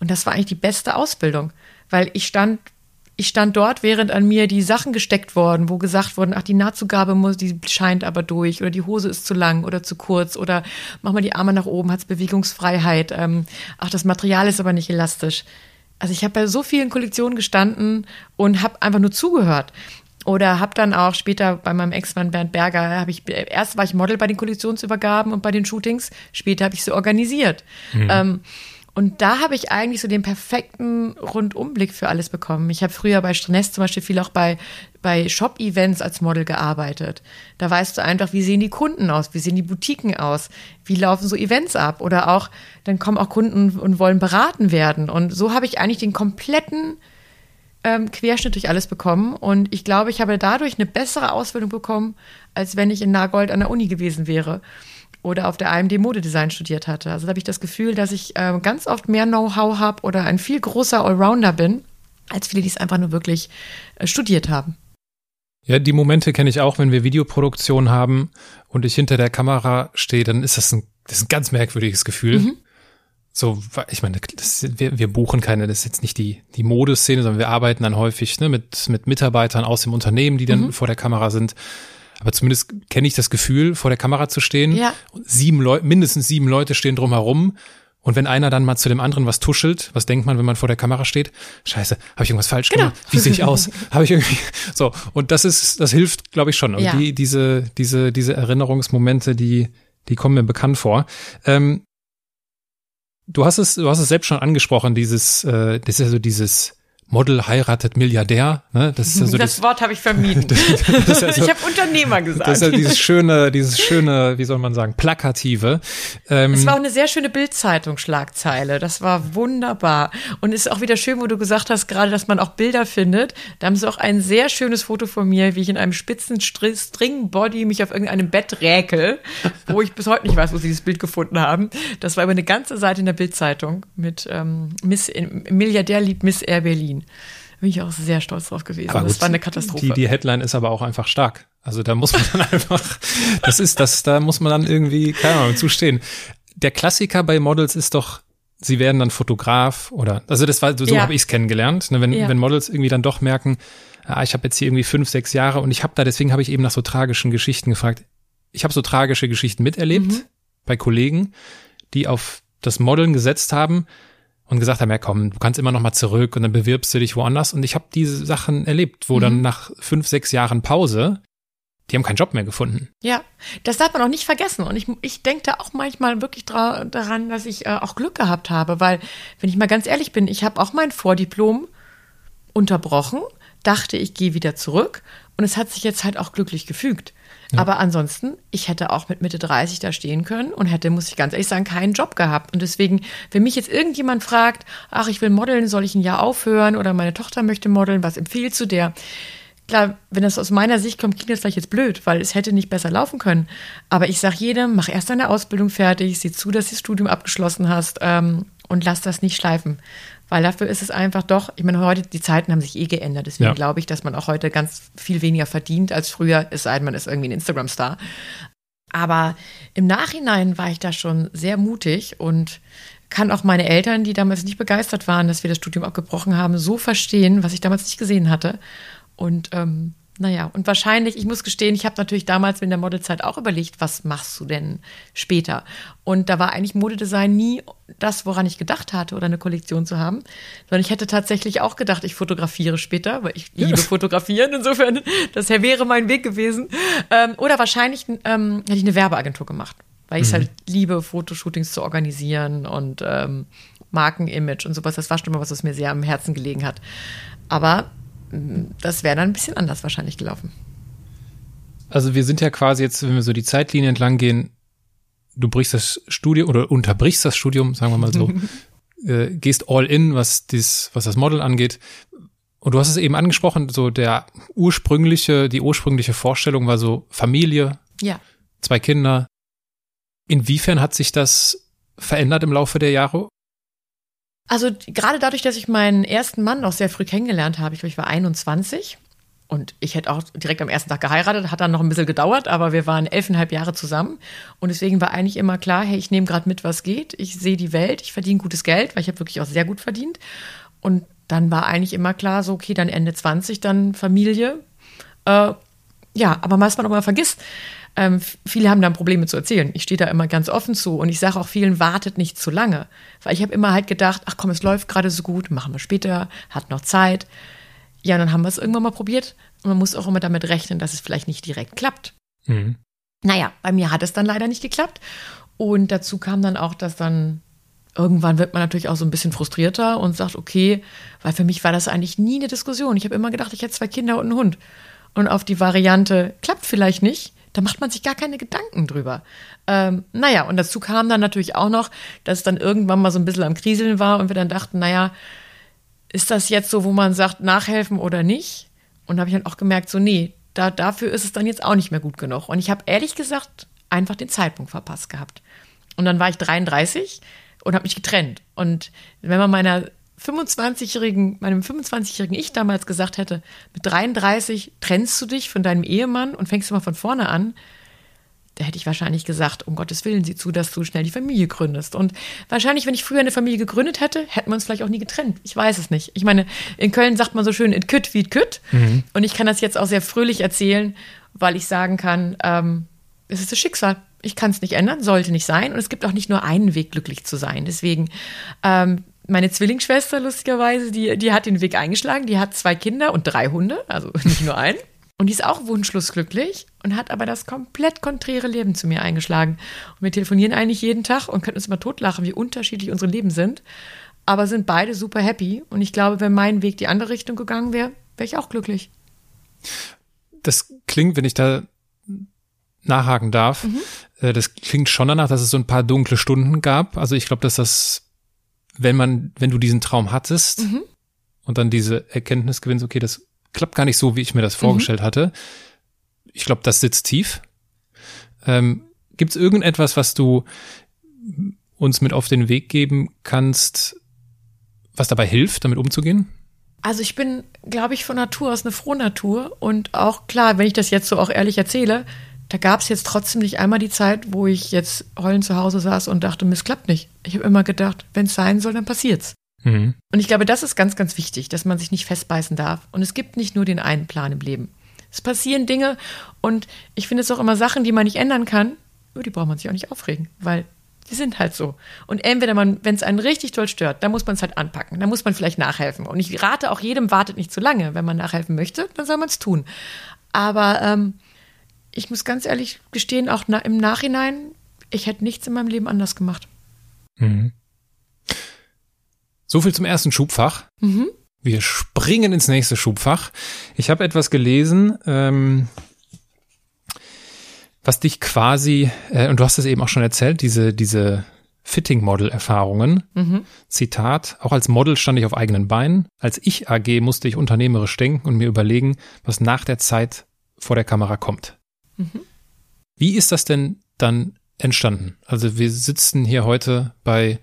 Und das war eigentlich die beste Ausbildung, weil ich stand, ich stand dort, während an mir die Sachen gesteckt wurden, wo gesagt wurden, ach, die Nahtzugabe muss, die scheint aber durch oder die Hose ist zu lang oder zu kurz oder mach mal die Arme nach oben, hat's Bewegungsfreiheit, ähm, ach, das Material ist aber nicht elastisch also ich habe bei so vielen Kollektionen gestanden und habe einfach nur zugehört. Oder habe dann auch später bei meinem Ex-Mann Bernd Berger, habe ich erst war ich Model bei den Kollektionsübergaben und bei den Shootings, später habe ich sie organisiert. Mhm. Ähm, und da habe ich eigentlich so den perfekten Rundumblick für alles bekommen. Ich habe früher bei Stress zum Beispiel viel auch bei, bei Shop-Events als Model gearbeitet. Da weißt du einfach, wie sehen die Kunden aus, wie sehen die Boutiquen aus, wie laufen so Events ab. Oder auch, dann kommen auch Kunden und wollen beraten werden. Und so habe ich eigentlich den kompletten ähm, Querschnitt durch alles bekommen. Und ich glaube, ich habe dadurch eine bessere Ausbildung bekommen, als wenn ich in Nagold an der Uni gewesen wäre oder auf der AMD Modedesign studiert hatte. Also da habe ich das Gefühl, dass ich äh, ganz oft mehr Know-how habe oder ein viel großer Allrounder bin, als viele, die es einfach nur wirklich äh, studiert haben. Ja, die Momente kenne ich auch, wenn wir Videoproduktion haben und ich hinter der Kamera stehe, dann ist das ein, das ist ein ganz merkwürdiges Gefühl. Mhm. So, ich meine, das, wir, wir buchen keine, das ist jetzt nicht die, die Modeszene, sondern wir arbeiten dann häufig ne, mit, mit Mitarbeitern aus dem Unternehmen, die dann mhm. vor der Kamera sind. Aber zumindest kenne ich das Gefühl, vor der Kamera zu stehen. Ja. Sieben Leute, mindestens sieben Leute stehen drumherum und wenn einer dann mal zu dem anderen was tuschelt, was denkt man, wenn man vor der Kamera steht? Scheiße, habe ich irgendwas falsch genau. gemacht? Wie sehe ich aus? habe ich irgendwie so und das ist das hilft, glaube ich schon. Und ja. die diese diese diese Erinnerungsmomente, die die kommen mir bekannt vor. Ähm, du hast es du hast es selbst schon angesprochen, dieses äh, das ist ja so dieses Model heiratet Milliardär. Ne? Das, ist ja so das, das Wort habe ich vermieden. das, das also, ich habe Unternehmer gesagt. Das ist ja dieses schöne, dieses schöne, wie soll man sagen, plakative. Ähm, es war auch eine sehr schöne Bildzeitung-Schlagzeile. Das war wunderbar. Und es ist auch wieder schön, wo du gesagt hast, gerade, dass man auch Bilder findet. Da haben sie auch ein sehr schönes Foto von mir, wie ich in einem spitzen String-Body mich auf irgendeinem Bett räkel, wo ich bis heute nicht weiß, wo sie dieses Bild gefunden haben. Das war über eine ganze Seite in der Bildzeitung mit ähm, Miss Milliardär liebt Miss Air Berlin. Bin ich auch sehr stolz drauf gewesen. Aber das war eine Katastrophe. Die, die Headline ist aber auch einfach stark. Also da muss man dann einfach, das ist das, da muss man dann irgendwie, keine Ahnung, zustehen. Der Klassiker bei Models ist doch, sie werden dann Fotograf oder, also das war, so ja. habe ich es kennengelernt, ne, wenn, ja. wenn Models irgendwie dann doch merken, ah, ich habe jetzt hier irgendwie fünf, sechs Jahre und ich habe da, deswegen habe ich eben nach so tragischen Geschichten gefragt. Ich habe so tragische Geschichten miterlebt mhm. bei Kollegen, die auf das Modeln gesetzt haben und gesagt haben, ja komm, du kannst immer noch mal zurück und dann bewirbst du dich woanders. Und ich habe diese Sachen erlebt, wo mhm. dann nach fünf, sechs Jahren Pause, die haben keinen Job mehr gefunden. Ja, das darf man auch nicht vergessen. Und ich, ich denke da auch manchmal wirklich daran, dass ich äh, auch Glück gehabt habe, weil, wenn ich mal ganz ehrlich bin, ich habe auch mein Vordiplom unterbrochen, dachte, ich gehe wieder zurück und es hat sich jetzt halt auch glücklich gefügt. Aber ansonsten, ich hätte auch mit Mitte 30 da stehen können und hätte, muss ich ganz ehrlich sagen, keinen Job gehabt. Und deswegen, wenn mich jetzt irgendjemand fragt, ach, ich will modeln, soll ich ein Jahr aufhören oder meine Tochter möchte modeln, was empfiehlst du der? Klar, wenn das aus meiner Sicht kommt, klingt das vielleicht jetzt blöd, weil es hätte nicht besser laufen können. Aber ich sage jedem, mach erst deine Ausbildung fertig, sieh zu, dass du das Studium abgeschlossen hast ähm, und lass das nicht schleifen. Weil dafür ist es einfach doch, ich meine, heute, die Zeiten haben sich eh geändert. Deswegen ja. glaube ich, dass man auch heute ganz viel weniger verdient als früher, es sei denn, man ist irgendwie ein Instagram-Star. Aber im Nachhinein war ich da schon sehr mutig und kann auch meine Eltern, die damals nicht begeistert waren, dass wir das Studium abgebrochen haben, so verstehen, was ich damals nicht gesehen hatte. Und ähm, naja, und wahrscheinlich, ich muss gestehen, ich habe natürlich damals in der Modelzeit auch überlegt, was machst du denn später? Und da war eigentlich Modedesign nie das, woran ich gedacht hatte, oder eine Kollektion zu haben, sondern ich hätte tatsächlich auch gedacht, ich fotografiere später, weil ich liebe fotografieren. Insofern, das wäre mein Weg gewesen. Ähm, oder wahrscheinlich ähm, hätte ich eine Werbeagentur gemacht, weil ich es mhm. halt liebe, Fotoshootings zu organisieren und ähm, Markenimage und sowas. Das war schon mal was, was mir sehr am Herzen gelegen hat. Aber das wäre dann ein bisschen anders wahrscheinlich gelaufen. Also wir sind ja quasi jetzt, wenn wir so die Zeitlinie entlang gehen, du brichst das Studium oder unterbrichst das Studium, sagen wir mal so, äh, gehst all in, was dies, was das Model angeht. Und du hast es eben angesprochen, so der ursprüngliche, die ursprüngliche Vorstellung war so Familie, ja. zwei Kinder. Inwiefern hat sich das verändert im Laufe der Jahre? Also gerade dadurch, dass ich meinen ersten Mann noch sehr früh kennengelernt habe, ich glaube, ich war 21 und ich hätte auch direkt am ersten Tag geheiratet, hat dann noch ein bisschen gedauert, aber wir waren elfeinhalb Jahre zusammen und deswegen war eigentlich immer klar, hey, ich nehme gerade mit, was geht, ich sehe die Welt, ich verdiene gutes Geld, weil ich habe wirklich auch sehr gut verdient und dann war eigentlich immer klar, so okay, dann Ende 20, dann Familie. Äh, ja, aber was man auch mal vergisst, ähm, viele haben dann Probleme zu erzählen. Ich stehe da immer ganz offen zu und ich sage auch vielen, wartet nicht zu lange. Weil ich habe immer halt gedacht, ach komm, es läuft gerade so gut, machen wir später, hat noch Zeit. Ja, dann haben wir es irgendwann mal probiert und man muss auch immer damit rechnen, dass es vielleicht nicht direkt klappt. Mhm. Naja, bei mir hat es dann leider nicht geklappt. Und dazu kam dann auch, dass dann irgendwann wird man natürlich auch so ein bisschen frustrierter und sagt, okay, weil für mich war das eigentlich nie eine Diskussion. Ich habe immer gedacht, ich hätte zwei Kinder und einen Hund. Und auf die Variante klappt vielleicht nicht, da macht man sich gar keine Gedanken drüber. Ähm, naja, und dazu kam dann natürlich auch noch, dass es dann irgendwann mal so ein bisschen am Kriseln war und wir dann dachten, naja, ist das jetzt so, wo man sagt, nachhelfen oder nicht? Und habe ich dann auch gemerkt, so, nee, da, dafür ist es dann jetzt auch nicht mehr gut genug. Und ich habe ehrlich gesagt einfach den Zeitpunkt verpasst gehabt. Und dann war ich 33 und habe mich getrennt. Und wenn man meiner 25-jährigen, meinem 25-jährigen Ich damals gesagt hätte, mit 33 trennst du dich von deinem Ehemann und fängst mal von vorne an, da hätte ich wahrscheinlich gesagt, um Gottes Willen, sieh zu, dass du schnell die Familie gründest. Und wahrscheinlich, wenn ich früher eine Familie gegründet hätte, hätten wir uns vielleicht auch nie getrennt. Ich weiß es nicht. Ich meine, in Köln sagt man so schön, it could wie it could. Mhm. Und ich kann das jetzt auch sehr fröhlich erzählen, weil ich sagen kann, ähm, es ist das Schicksal. Ich kann es nicht ändern, sollte nicht sein. Und es gibt auch nicht nur einen Weg, glücklich zu sein. Deswegen, ähm, meine Zwillingsschwester, lustigerweise, die, die hat den Weg eingeschlagen. Die hat zwei Kinder und drei Hunde, also nicht nur einen. Und die ist auch wunschlos glücklich und hat aber das komplett konträre Leben zu mir eingeschlagen. Und wir telefonieren eigentlich jeden Tag und können uns immer totlachen, wie unterschiedlich unsere Leben sind. Aber sind beide super happy. Und ich glaube, wenn mein Weg die andere Richtung gegangen wäre, wäre ich auch glücklich. Das klingt, wenn ich da nachhaken darf, mhm. Äh, das klingt schon danach, dass es so ein paar dunkle Stunden gab. Also ich glaube, dass das, wenn man, wenn du diesen Traum hattest mhm. und dann diese Erkenntnis gewinnst, okay, das klappt gar nicht so, wie ich mir das vorgestellt mhm. hatte. Ich glaube, das sitzt tief. Ähm, Gibt es irgendetwas, was du uns mit auf den Weg geben kannst, was dabei hilft, damit umzugehen? Also ich bin, glaube ich, von Natur aus eine frohe Natur und auch klar, wenn ich das jetzt so auch ehrlich erzähle, da gab es jetzt trotzdem nicht einmal die Zeit, wo ich jetzt heulend zu Hause saß und dachte, es klappt nicht. Ich habe immer gedacht, wenn es sein soll, dann passiert's. Mhm. Und ich glaube, das ist ganz, ganz wichtig, dass man sich nicht festbeißen darf. Und es gibt nicht nur den einen Plan im Leben. Es passieren Dinge und ich finde es auch immer Sachen, die man nicht ändern kann, über die braucht man sich auch nicht aufregen, weil die sind halt so. Und entweder man, wenn es einen richtig toll stört, dann muss man es halt anpacken. Dann muss man vielleicht nachhelfen. Und ich rate auch jedem, wartet nicht zu lange. Wenn man nachhelfen möchte, dann soll man es tun. Aber ähm, ich muss ganz ehrlich gestehen, auch na, im Nachhinein, ich hätte nichts in meinem Leben anders gemacht. Mhm. So viel zum ersten Schubfach. Mhm. Wir springen ins nächste Schubfach. Ich habe etwas gelesen, ähm, was dich quasi, äh, und du hast es eben auch schon erzählt, diese, diese Fitting-Model-Erfahrungen. Mhm. Zitat, auch als Model stand ich auf eigenen Beinen. Als ich AG musste ich unternehmerisch denken und mir überlegen, was nach der Zeit vor der Kamera kommt. Mhm. Wie ist das denn dann entstanden? Also wir sitzen hier heute bei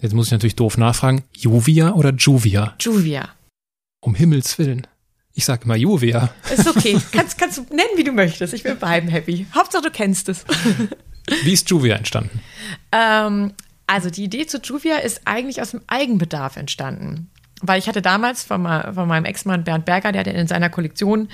Jetzt muss ich natürlich doof nachfragen. Juvia oder Juvia? Juvia. Um Himmels Willen. Ich sage immer Juvia. Ist okay. kannst, kannst du nennen, wie du möchtest. Ich bin bei beiden happy. Hauptsache, du kennst es. wie ist Juvia entstanden? Ähm, also die Idee zu Juvia ist eigentlich aus dem Eigenbedarf entstanden. Weil ich hatte damals von, von meinem Ex-Mann Bernd Berger, der hatte in seiner Kollektion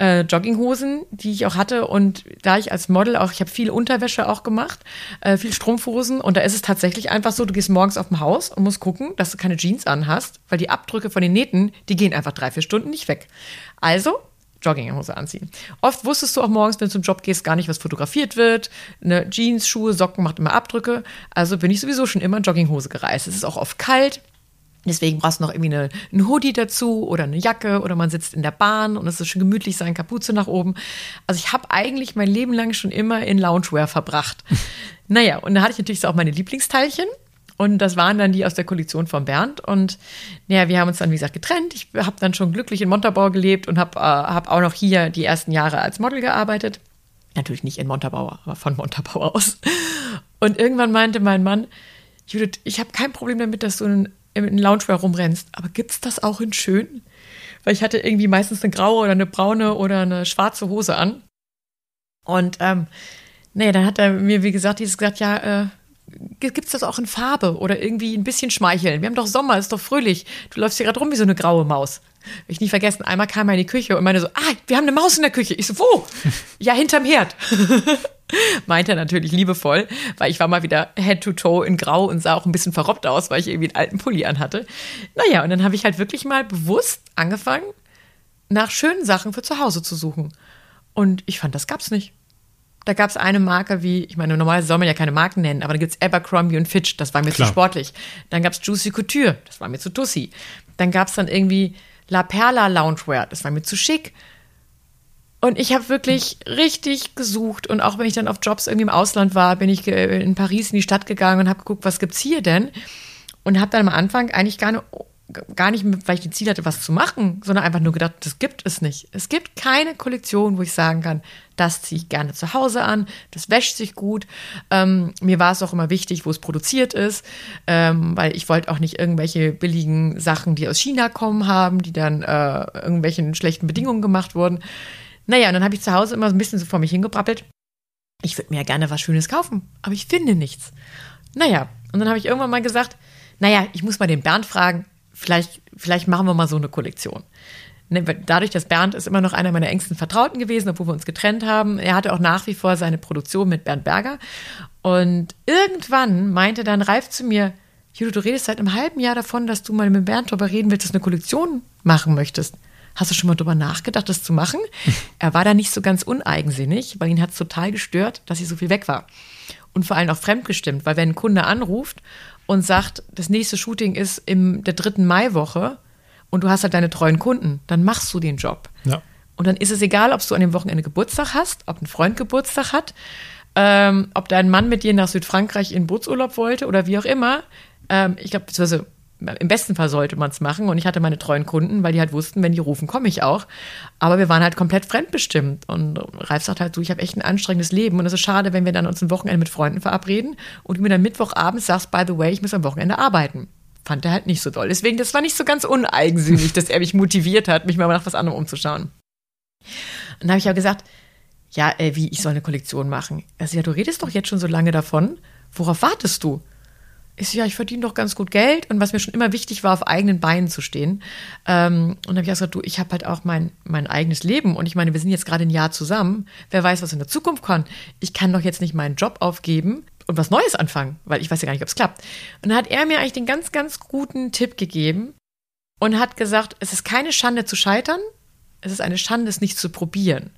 äh, Jogginghosen, die ich auch hatte. Und da ich als Model auch, ich habe viel Unterwäsche auch gemacht, äh, viel Strumpfhosen. Und da ist es tatsächlich einfach so, du gehst morgens auf dem Haus und musst gucken, dass du keine Jeans anhast, weil die Abdrücke von den Nähten, die gehen einfach drei, vier Stunden nicht weg. Also Jogginghose anziehen. Oft wusstest du auch morgens, wenn du zum Job gehst, gar nicht, was fotografiert wird. Eine Jeans, Schuhe, Socken macht immer Abdrücke. Also bin ich sowieso schon immer Jogginghose gereist. Es ist auch oft kalt. Deswegen brauchst du noch irgendwie eine, einen Hoodie dazu oder eine Jacke oder man sitzt in der Bahn und es ist schon gemütlich sein, Kapuze nach oben. Also ich habe eigentlich mein Leben lang schon immer in Loungewear verbracht. naja, und da hatte ich natürlich auch meine Lieblingsteilchen. Und das waren dann die aus der Koalition von Bernd. Und naja, wir haben uns dann, wie gesagt, getrennt. Ich habe dann schon glücklich in Montabaur gelebt und habe äh, hab auch noch hier die ersten Jahre als Model gearbeitet. Natürlich nicht in Montabaur, aber von Montabaur aus. Und irgendwann meinte mein Mann, Judith, ich habe kein Problem damit, dass du einen in Loungewear rumrennst. Aber gibt's das auch in schön? Weil ich hatte irgendwie meistens eine graue oder eine braune oder eine schwarze Hose an. Und ähm, nee, dann hat er mir, wie gesagt, dieses gesagt, ja, äh, gibt's das auch in Farbe oder irgendwie ein bisschen schmeicheln? Wir haben doch Sommer, ist doch fröhlich. Du läufst hier gerade rum wie so eine graue Maus. Will ich nie vergessen, einmal kam er in die Küche und meinte so, ah, wir haben eine Maus in der Küche. Ich so, wo? ja, hinterm Herd. Meint er natürlich liebevoll, weil ich war mal wieder head to toe in grau und sah auch ein bisschen verrobbt aus, weil ich irgendwie einen alten Pulli anhatte. Naja, und dann habe ich halt wirklich mal bewusst angefangen, nach schönen Sachen für zu Hause zu suchen. Und ich fand, das gab's nicht. Da gab es eine Marke wie, ich meine, normalerweise soll man ja keine Marken nennen, aber da gibt es Abercrombie und Fitch, das war mir Klar. zu sportlich. Dann gab es Juicy Couture, das war mir zu tussi. Dann gab es dann irgendwie La Perla Loungewear, das war mir zu schick. Und ich habe wirklich richtig gesucht. Und auch wenn ich dann auf Jobs irgendwie im Ausland war, bin ich in Paris in die Stadt gegangen und habe geguckt, was gibt's hier denn? Und habe dann am Anfang eigentlich gar, ne, gar nicht, weil ich die Ziel hatte, was zu machen, sondern einfach nur gedacht, das gibt es nicht. Es gibt keine Kollektion, wo ich sagen kann, das ziehe ich gerne zu Hause an, das wäscht sich gut. Ähm, mir war es auch immer wichtig, wo es produziert ist, ähm, weil ich wollte auch nicht irgendwelche billigen Sachen, die aus China kommen, haben, die dann äh, irgendwelchen schlechten Bedingungen gemacht wurden. Naja, und dann habe ich zu Hause immer ein bisschen so vor mich hingebrabbelt. Ich würde mir ja gerne was Schönes kaufen, aber ich finde nichts. Naja, und dann habe ich irgendwann mal gesagt, naja, ich muss mal den Bernd fragen, vielleicht, vielleicht machen wir mal so eine Kollektion. Ne, dadurch, dass Bernd ist immer noch einer meiner engsten Vertrauten gewesen, obwohl wir uns getrennt haben. Er hatte auch nach wie vor seine Produktion mit Bernd Berger. Und irgendwann meinte dann Ralf zu mir, Judo, du redest seit einem halben Jahr davon, dass du mal mit Bernd darüber reden willst, dass du eine Kollektion machen möchtest. Hast du schon mal darüber nachgedacht, das zu machen? er war da nicht so ganz uneigensinnig, weil ihn hat es total gestört, dass ich so viel weg war. Und vor allem auch fremdgestimmt, weil wenn ein Kunde anruft und sagt, das nächste Shooting ist in der dritten Maiwoche und du hast halt deine treuen Kunden, dann machst du den Job. Ja. Und dann ist es egal, ob du an dem Wochenende Geburtstag hast, ob ein Freund Geburtstag hat, ähm, ob dein Mann mit dir nach Südfrankreich in Bootsurlaub wollte oder wie auch immer. Ähm, ich glaube, beziehungsweise im besten Fall sollte man es machen. Und ich hatte meine treuen Kunden, weil die halt wussten, wenn die rufen, komme ich auch. Aber wir waren halt komplett fremdbestimmt. Und Ralf sagt halt so, ich habe echt ein anstrengendes Leben. Und es ist schade, wenn wir dann uns ein Wochenende mit Freunden verabreden und du mir dann Mittwochabends sagst, by the way, ich muss am Wochenende arbeiten. Fand er halt nicht so doll. Deswegen, das war nicht so ganz uneigensinnig, dass er mich motiviert hat, mich mal nach was anderem umzuschauen. Und dann habe ich ja gesagt, ja, ey, wie, ich soll eine Kollektion machen. Also ja, du redest doch jetzt schon so lange davon. Worauf wartest du? Ich so, ja, ich verdiene doch ganz gut Geld und was mir schon immer wichtig war, auf eigenen Beinen zu stehen. Ähm, und dann habe ich gesagt, du, ich habe halt auch mein, mein eigenes Leben und ich meine, wir sind jetzt gerade ein Jahr zusammen. Wer weiß, was in der Zukunft kommt. Ich kann doch jetzt nicht meinen Job aufgeben und was Neues anfangen, weil ich weiß ja gar nicht, ob es klappt. Und dann hat er mir eigentlich den ganz, ganz guten Tipp gegeben und hat gesagt, es ist keine Schande zu scheitern, es ist eine Schande, es nicht zu probieren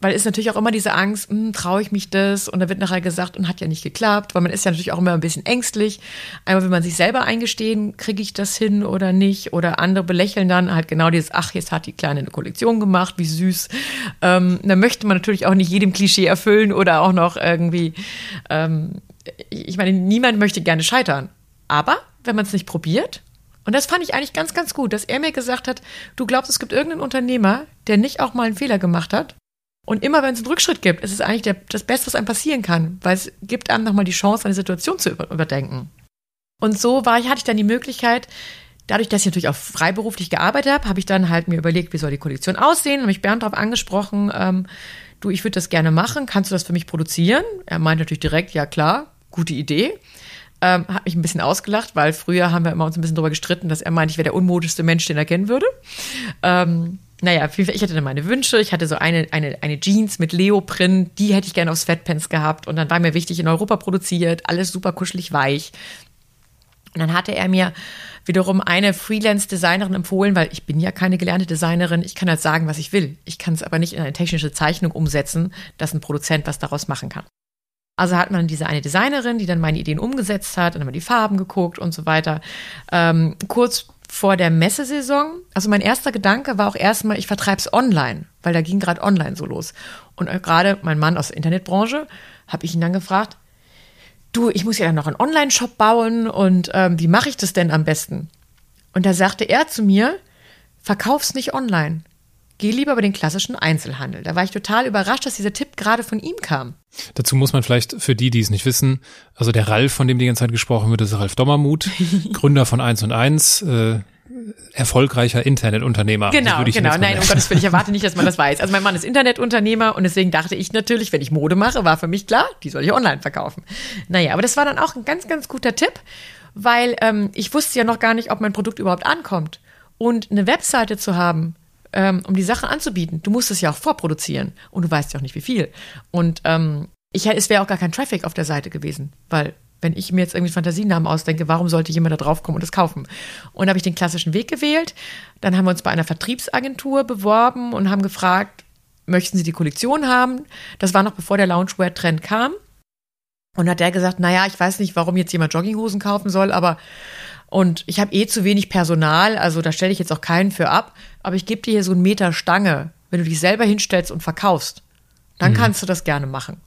weil ist natürlich auch immer diese Angst, hm, traue ich mich das? Und da wird nachher gesagt, und hat ja nicht geklappt, weil man ist ja natürlich auch immer ein bisschen ängstlich. Einmal will man sich selber eingestehen, kriege ich das hin oder nicht? Oder andere belächeln dann halt genau dieses, ach, jetzt hat die Kleine eine Kollektion gemacht, wie süß. Ähm, da möchte man natürlich auch nicht jedem Klischee erfüllen oder auch noch irgendwie, ähm, ich meine, niemand möchte gerne scheitern. Aber wenn man es nicht probiert, und das fand ich eigentlich ganz, ganz gut, dass er mir gesagt hat, du glaubst, es gibt irgendeinen Unternehmer, der nicht auch mal einen Fehler gemacht hat? Und immer wenn es einen Rückschritt gibt, ist es eigentlich der, das Beste, was einem passieren kann, weil es gibt einem nochmal die Chance, eine Situation zu über, überdenken. Und so war ich, hatte ich dann die Möglichkeit, dadurch, dass ich natürlich auch freiberuflich gearbeitet habe, habe ich dann halt mir überlegt, wie soll die Kollektion aussehen, und mich Bernd darauf angesprochen, ähm, du, ich würde das gerne machen, kannst du das für mich produzieren? Er meinte natürlich direkt, ja klar, gute Idee. Ähm, hat mich ein bisschen ausgelacht, weil früher haben wir immer uns ein bisschen darüber gestritten, dass er meinte, ich wäre der unmutigste Mensch, den er kennen würde. Ähm, naja, ich hatte dann meine Wünsche. Ich hatte so eine, eine, eine Jeans mit Leoprint, die hätte ich gerne auf Sweatpants gehabt. Und dann war mir wichtig, in Europa produziert, alles super kuschelig weich. Und dann hatte er mir wiederum eine Freelance-Designerin empfohlen, weil ich bin ja keine gelernte Designerin. Ich kann halt sagen, was ich will. Ich kann es aber nicht in eine technische Zeichnung umsetzen, dass ein Produzent was daraus machen kann. Also hat man diese eine Designerin, die dann meine Ideen umgesetzt hat, und dann haben wir die Farben geguckt und so weiter. Ähm, kurz vor der Messesaison, also mein erster Gedanke war auch erstmal, ich vertreibe es online, weil da ging gerade online so los. Und gerade mein Mann aus der Internetbranche, habe ich ihn dann gefragt, du, ich muss ja dann noch einen Online-Shop bauen und ähm, wie mache ich das denn am besten? Und da sagte er zu mir, verkauf's nicht online. Geh lieber über den klassischen Einzelhandel. Da war ich total überrascht, dass dieser Tipp gerade von ihm kam. Dazu muss man vielleicht für die, die es nicht wissen, also der Ralf, von dem die ganze Zeit gesprochen wird, ist Ralf Dommermuth, Gründer von 1 und 1, äh, erfolgreicher Internetunternehmer. Genau, genau. Nein, um Gottes Willen, ich erwarte nicht, dass man das weiß. Also mein Mann ist Internetunternehmer und deswegen dachte ich natürlich, wenn ich Mode mache, war für mich klar, die soll ich online verkaufen. Naja, aber das war dann auch ein ganz, ganz guter Tipp, weil ähm, ich wusste ja noch gar nicht, ob mein Produkt überhaupt ankommt. Und eine Webseite zu haben, ähm, um die Sachen anzubieten. Du musst es ja auch vorproduzieren und du weißt ja auch nicht, wie viel. Und ähm, ich, es wäre auch gar kein Traffic auf der Seite gewesen, weil wenn ich mir jetzt irgendwie Fantasienamen ausdenke, warum sollte jemand da draufkommen und es kaufen? Und habe ich den klassischen Weg gewählt. Dann haben wir uns bei einer Vertriebsagentur beworben und haben gefragt, möchten Sie die Kollektion haben? Das war noch bevor der Loungewear-Trend kam. Und hat der gesagt, naja, ich weiß nicht, warum jetzt jemand Jogginghosen kaufen soll, aber und ich habe eh zu wenig Personal, also da stelle ich jetzt auch keinen für ab. Aber ich gebe dir hier so einen Meter Stange. Wenn du dich selber hinstellst und verkaufst, dann mhm. kannst du das gerne machen.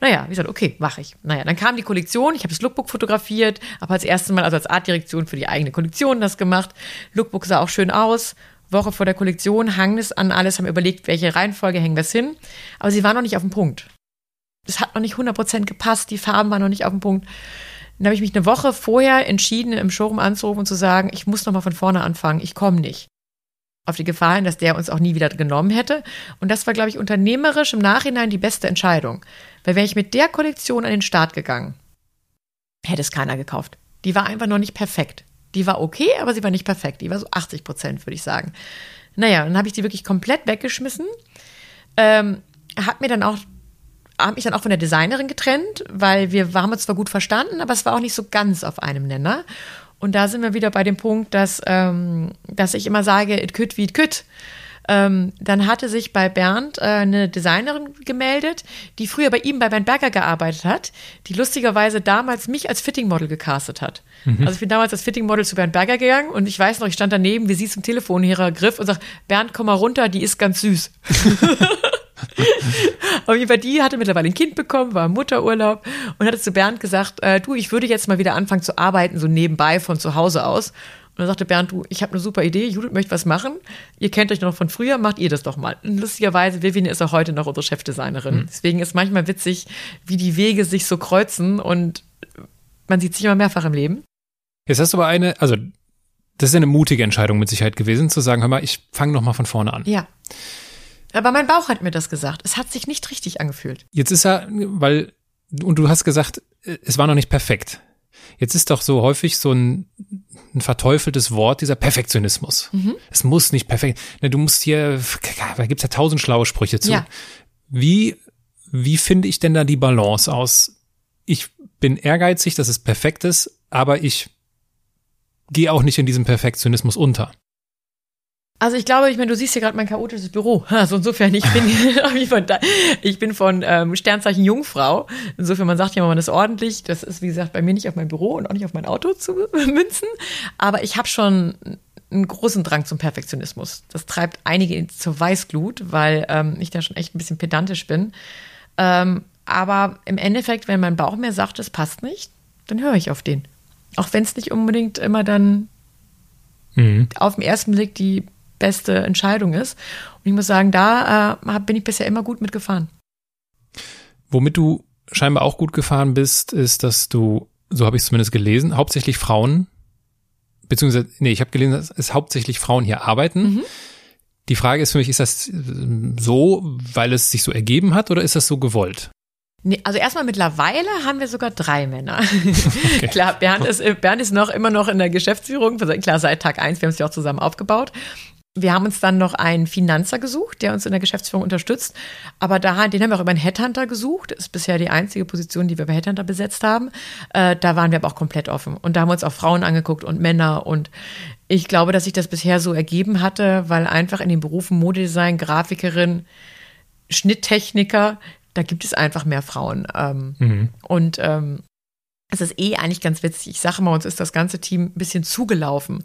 Naja, wie gesagt, okay, mache ich. Naja, dann kam die Kollektion, ich habe das Lookbook fotografiert, habe als erstes Mal, also als Artdirektion für die eigene Kollektion das gemacht. Lookbook sah auch schön aus. Woche vor der Kollektion hangen es an alles, haben überlegt, welche Reihenfolge hängen wir es hin. Aber sie war noch nicht auf dem Punkt. Es hat noch nicht 100% gepasst, die Farben waren noch nicht auf dem Punkt. Dann habe ich mich eine Woche vorher entschieden, im Showroom anzurufen und zu sagen, ich muss noch mal von vorne anfangen, ich komme nicht auf die Gefahr hin, dass der uns auch nie wieder genommen hätte. Und das war, glaube ich, unternehmerisch im Nachhinein die beste Entscheidung. Weil wäre ich mit der Kollektion an den Start gegangen, hätte es keiner gekauft. Die war einfach noch nicht perfekt. Die war okay, aber sie war nicht perfekt. Die war so 80 Prozent, würde ich sagen. Naja, dann habe ich die wirklich komplett weggeschmissen. Ähm, hat mir dann auch habe mich dann auch von der Designerin getrennt, weil wir, wir haben uns zwar gut verstanden, aber es war auch nicht so ganz auf einem Nenner. Und da sind wir wieder bei dem Punkt, dass, ähm, dass ich immer sage, it could wie it could. Ähm, dann hatte sich bei Bernd äh, eine Designerin gemeldet, die früher bei ihm bei Bernd Berger gearbeitet hat, die lustigerweise damals mich als Fittingmodel gecastet hat. Mhm. Also ich bin damals als Fittingmodel zu Bernd Berger gegangen und ich weiß noch, ich stand daneben, wie sie zum Telefon ihrer Griff und sagt, Bernd, komm mal runter, die ist ganz süß. Auf jeden Fall, die hatte mittlerweile ein Kind bekommen, war im Mutterurlaub und hatte zu Bernd gesagt, äh, du, ich würde jetzt mal wieder anfangen zu arbeiten, so nebenbei von zu Hause aus. Und dann sagte Bernd, du, ich habe eine super Idee, Judith möchte was machen. Ihr kennt euch noch von früher, macht ihr das doch mal. Und lustigerweise, Vivian ist auch heute noch unsere Chefdesignerin. Mhm. Deswegen ist manchmal witzig, wie die Wege sich so kreuzen und man sieht sich immer mehrfach im Leben. Jetzt hast du aber eine, also das ist eine mutige Entscheidung mit Sicherheit gewesen, zu sagen, hör mal, ich fange noch mal von vorne an. Ja. Aber mein Bauch hat mir das gesagt. Es hat sich nicht richtig angefühlt. Jetzt ist er, weil, und du hast gesagt, es war noch nicht perfekt. Jetzt ist doch so häufig so ein, ein verteufeltes Wort, dieser Perfektionismus. Mhm. Es muss nicht perfekt. Ne, du musst hier, da gibt's ja tausend schlaue Sprüche zu. Ja. Wie, wie finde ich denn da die Balance aus? Ich bin ehrgeizig, dass es perfekt ist, aber ich gehe auch nicht in diesem Perfektionismus unter. Also ich glaube, ich meine, du siehst hier gerade mein chaotisches Büro. Also insofern, ich bin, ich bin von ähm, Sternzeichen Jungfrau. Insofern, man sagt ja, man ist ordentlich. Das ist, wie gesagt, bei mir nicht auf mein Büro und auch nicht auf mein Auto zu münzen. Aber ich habe schon einen großen Drang zum Perfektionismus. Das treibt einige zur Weißglut, weil ähm, ich da schon echt ein bisschen pedantisch bin. Ähm, aber im Endeffekt, wenn mein Bauch mir sagt, es passt nicht, dann höre ich auf den. Auch wenn es nicht unbedingt immer dann mhm. auf den ersten Blick die beste Entscheidung ist. Und ich muss sagen, da äh, bin ich bisher immer gut mitgefahren. Womit du scheinbar auch gut gefahren bist, ist, dass du, so habe ich es zumindest gelesen, hauptsächlich Frauen, beziehungsweise, nee, ich habe gelesen, dass es hauptsächlich Frauen hier arbeiten. Mhm. Die Frage ist für mich, ist das so, weil es sich so ergeben hat oder ist das so gewollt? Nee, also erstmal mittlerweile haben wir sogar drei Männer. Okay. Klar, Bernd ist, Bernd ist noch immer noch in der Geschäftsführung, klar, seit Tag eins, wir haben es ja auch zusammen aufgebaut. Wir haben uns dann noch einen Finanzer gesucht, der uns in der Geschäftsführung unterstützt. Aber da, den haben wir auch über einen Headhunter gesucht. Das ist bisher die einzige Position, die wir bei Headhunter besetzt haben. Äh, da waren wir aber auch komplett offen. Und da haben wir uns auch Frauen angeguckt und Männer. Und ich glaube, dass sich das bisher so ergeben hatte, weil einfach in den Berufen Modedesign, Grafikerin, Schnitttechniker, da gibt es einfach mehr Frauen. Ähm, mhm. Und ähm, es ist eh eigentlich ganz witzig. Ich sage mal, uns ist das ganze Team ein bisschen zugelaufen,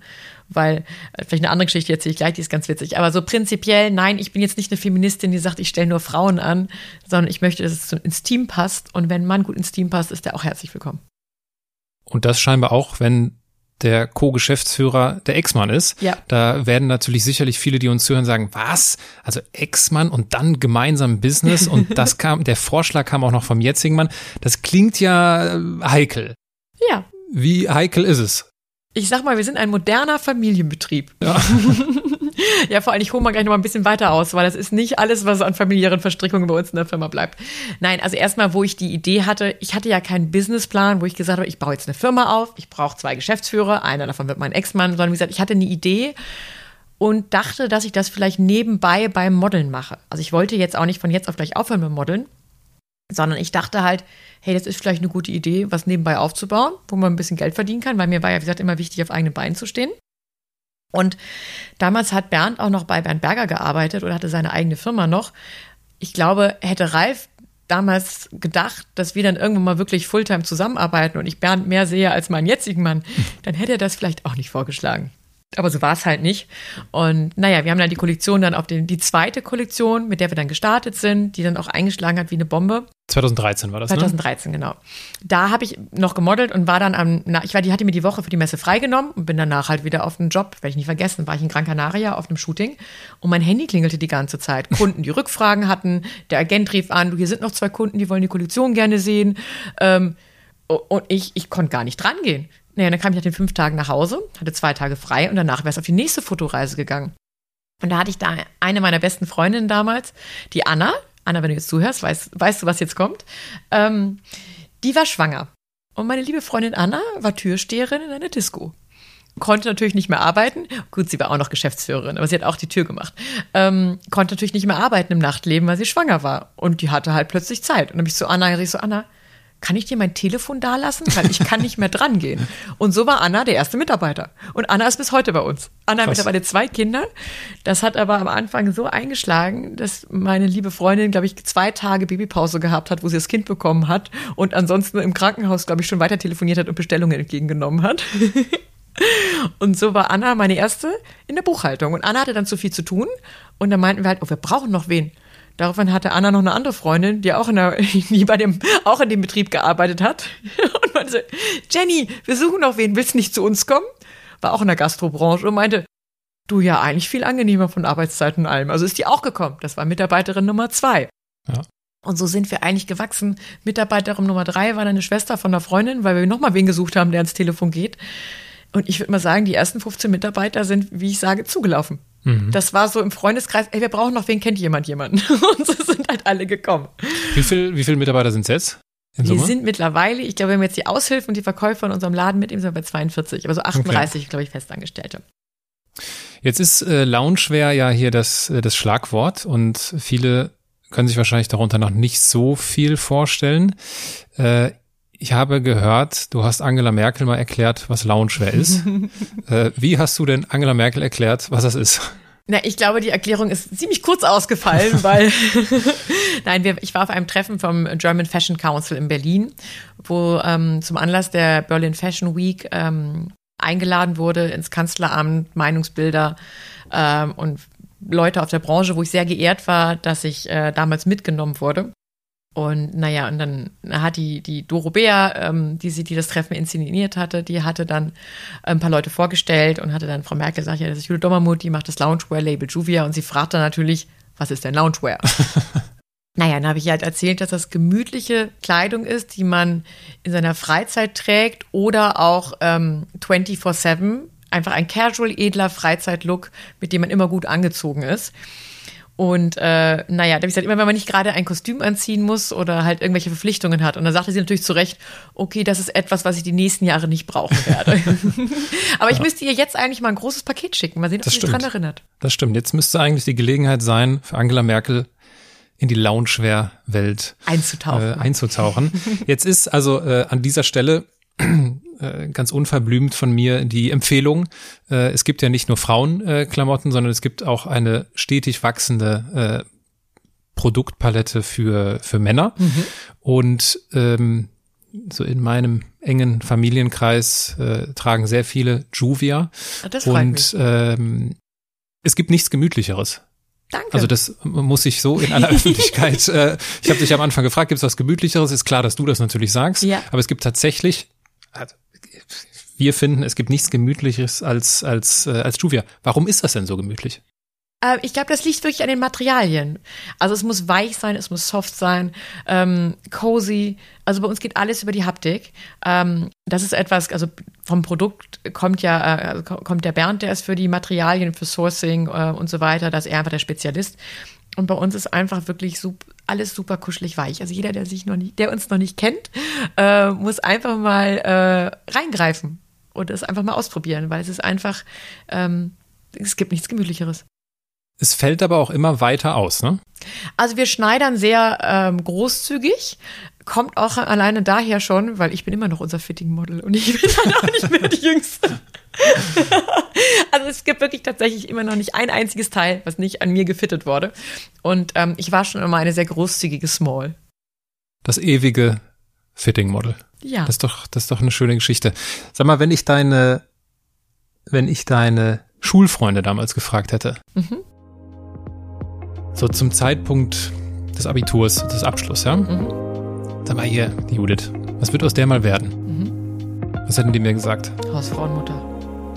weil, äh, vielleicht eine andere Geschichte erzähle ich gleich, die ist ganz witzig. Aber so prinzipiell, nein, ich bin jetzt nicht eine Feministin, die sagt, ich stelle nur Frauen an, sondern ich möchte, dass es ins Team passt. Und wenn ein Mann gut ins Team passt, ist er auch herzlich willkommen. Und das scheinbar auch, wenn der Co-Geschäftsführer der Ex-Mann ist. Ja. Da werden natürlich sicherlich viele, die uns zuhören, sagen, was? Also Ex-Mann und dann gemeinsam Business und das kam, der Vorschlag kam auch noch vom jetzigen Mann. Das klingt ja äh, heikel. Ja. Wie heikel ist es? Ich sag mal, wir sind ein moderner Familienbetrieb. Ja. ja, vor allem, ich hole mal gleich noch mal ein bisschen weiter aus, weil das ist nicht alles, was an familiären Verstrickungen bei uns in der Firma bleibt. Nein, also erstmal, wo ich die Idee hatte, ich hatte ja keinen Businessplan, wo ich gesagt habe, ich baue jetzt eine Firma auf, ich brauche zwei Geschäftsführer, einer davon wird mein Ex-Mann, sondern wie gesagt, ich hatte eine Idee und dachte, dass ich das vielleicht nebenbei beim Modeln mache. Also ich wollte jetzt auch nicht von jetzt auf gleich aufhören mit Modeln, sondern ich dachte halt, hey, das ist vielleicht eine gute Idee, was nebenbei aufzubauen, wo man ein bisschen Geld verdienen kann, weil mir war ja, wie gesagt, immer wichtig, auf eigenen Beinen zu stehen. Und damals hat Bernd auch noch bei Bernd Berger gearbeitet oder hatte seine eigene Firma noch. Ich glaube, hätte Ralf damals gedacht, dass wir dann irgendwann mal wirklich Fulltime zusammenarbeiten und ich Bernd mehr sehe als meinen jetzigen Mann, dann hätte er das vielleicht auch nicht vorgeschlagen. Aber so war es halt nicht. Und naja, wir haben dann die Kollektion dann auf den, die zweite Kollektion, mit der wir dann gestartet sind, die dann auch eingeschlagen hat wie eine Bombe. 2013 war das, 2013, ne? genau. Da habe ich noch gemodelt und war dann am, na, ich war, die hatte mir die Woche für die Messe freigenommen und bin danach halt wieder auf den Job, werde ich nicht vergessen, war ich in Gran Canaria auf einem Shooting und mein Handy klingelte die ganze Zeit. Kunden, die Rückfragen hatten, der Agent rief an, du, hier sind noch zwei Kunden, die wollen die Kollektion gerne sehen. Ähm, und ich, ich konnte gar nicht dran Naja, dann kam ich nach den fünf Tagen nach Hause, hatte zwei Tage frei und danach wäre es auf die nächste Fotoreise gegangen. Und da hatte ich da eine meiner besten Freundinnen damals, die Anna. Anna, wenn du jetzt zuhörst, weißt, weißt du, was jetzt kommt. Ähm, die war schwanger. Und meine liebe Freundin Anna war Türsteherin in einer Disco. Konnte natürlich nicht mehr arbeiten. Gut, sie war auch noch Geschäftsführerin, aber sie hat auch die Tür gemacht. Ähm, konnte natürlich nicht mehr arbeiten im Nachtleben, weil sie schwanger war. Und die hatte halt plötzlich Zeit. Und dann habe ich zu Anna gesagt, so Anna, kann ich dir mein Telefon da lassen? Weil ich kann nicht mehr dran gehen. Und so war Anna der erste Mitarbeiter. Und Anna ist bis heute bei uns. Anna hat mittlerweile zwei Kinder. Das hat aber am Anfang so eingeschlagen, dass meine liebe Freundin, glaube ich, zwei Tage Babypause gehabt hat, wo sie das Kind bekommen hat und ansonsten im Krankenhaus, glaube ich, schon weiter telefoniert hat und Bestellungen entgegengenommen hat. und so war Anna meine erste in der Buchhaltung. Und Anna hatte dann zu viel zu tun. Und dann meinten wir halt, oh, wir brauchen noch wen. Daraufhin hatte Anna noch eine andere Freundin, die auch in, der, die bei dem, auch in dem Betrieb gearbeitet hat. Und meinte, Jenny, wir suchen noch wen, willst du nicht zu uns kommen? War auch in der Gastrobranche und meinte, du ja eigentlich viel angenehmer von Arbeitszeiten und allem. Also ist die auch gekommen. Das war Mitarbeiterin Nummer zwei. Ja. Und so sind wir eigentlich gewachsen. Mitarbeiterin Nummer drei war eine Schwester von einer Freundin, weil wir nochmal wen gesucht haben, der ans Telefon geht. Und ich würde mal sagen, die ersten 15 Mitarbeiter sind, wie ich sage, zugelaufen. Mhm. Das war so im Freundeskreis, ey, wir brauchen noch wen, kennt jemand jemanden? Und so sind halt alle gekommen. Wie viel, wie viele Mitarbeiter sind es jetzt? Wir sind mittlerweile, ich glaube, wenn wir jetzt die Aushilfen und die Verkäufer in unserem Laden mitnehmen, sind wir bei 42, aber so 38, okay. glaube ich, Festangestellte. Jetzt ist äh, Loungewear ja hier das, äh, das Schlagwort und viele können sich wahrscheinlich darunter noch nicht so viel vorstellen. Äh, ich habe gehört, du hast Angela Merkel mal erklärt, was Loungewear ist. äh, wie hast du denn Angela Merkel erklärt, was das ist? Na, ich glaube, die Erklärung ist ziemlich kurz ausgefallen, weil nein, wir, ich war auf einem Treffen vom German Fashion Council in Berlin, wo ähm, zum Anlass der Berlin Fashion Week ähm, eingeladen wurde ins Kanzleramt, Meinungsbilder ähm, und Leute aus der Branche, wo ich sehr geehrt war, dass ich äh, damals mitgenommen wurde. Und naja, und dann hat die, die Doro Bea, ähm, die sie, die das Treffen inszeniert hatte, die hatte dann ein paar Leute vorgestellt und hatte dann Frau Merkel gesagt, ja, das ist Jule Dommermuth, die macht das Loungewear-Label Juvia und sie fragte natürlich, was ist denn Loungewear? naja, dann habe ich halt erzählt, dass das gemütliche Kleidung ist, die man in seiner Freizeit trägt oder auch ähm, 24-7, einfach ein casual, edler Freizeitlook, mit dem man immer gut angezogen ist. Und äh, naja, da habe ich gesagt, immer wenn man nicht gerade ein Kostüm anziehen muss oder halt irgendwelche Verpflichtungen hat. Und dann sagte sie natürlich zu Recht, okay, das ist etwas, was ich die nächsten Jahre nicht brauchen werde. Aber ich ja. müsste ihr jetzt eigentlich mal ein großes Paket schicken. Mal sehen, ob das sie sich daran erinnert. Das stimmt. Jetzt müsste eigentlich die Gelegenheit sein, für Angela Merkel in die Loungewear-Welt einzutauchen. Äh, einzutauchen. Jetzt ist also äh, an dieser Stelle äh, ganz unverblümt von mir die Empfehlung. Äh, es gibt ja nicht nur Frauenklamotten, sondern es gibt auch eine stetig wachsende äh, Produktpalette für, für Männer. Mhm. Und ähm, so in meinem engen Familienkreis äh, tragen sehr viele Juvia. Ah, das freut und mich. Ähm, es gibt nichts Gemütlicheres. Danke. Also das muss ich so in aller Öffentlichkeit. Äh, ich habe dich am Anfang gefragt, gibt es was Gemütlicheres? Ist klar, dass du das natürlich sagst. Ja. Aber es gibt tatsächlich, also wir finden, es gibt nichts Gemütliches als als äh, als Juvia. Warum ist das denn so gemütlich? Äh, ich glaube, das liegt wirklich an den Materialien. Also es muss weich sein, es muss soft sein, ähm, cozy. Also bei uns geht alles über die Haptik. Ähm, das ist etwas, also vom Produkt kommt ja, äh, kommt der Bernd, der ist für die Materialien, für Sourcing äh, und so weiter, da ist er einfach der Spezialist. Und bei uns ist einfach wirklich super, alles super kuschelig weich. Also jeder, der sich noch nicht, der uns noch nicht kennt, äh, muss einfach mal äh, reingreifen und es einfach mal ausprobieren, weil es ist einfach, ähm, es gibt nichts Gemütlicheres. Es fällt aber auch immer weiter aus, ne? Also wir schneidern sehr ähm, großzügig, kommt auch alleine daher schon, weil ich bin immer noch unser Fitting-Model und ich bin dann auch nicht mehr die Jüngste. also es gibt wirklich tatsächlich immer noch nicht ein einziges Teil, was nicht an mir gefittet wurde. Und ähm, ich war schon immer eine sehr großzügige Small. Das ewige Fitting-Model. Ja. Das ist doch, das ist doch eine schöne Geschichte. Sag mal, wenn ich deine wenn ich deine Schulfreunde damals gefragt hätte? Mhm. So zum Zeitpunkt des Abiturs, des Abschlusses, ja? Mhm. Sag mal hier, die Judith, was wird aus der mal werden? Mhm. Was hätten die mir gesagt? Hausfrauenmutter.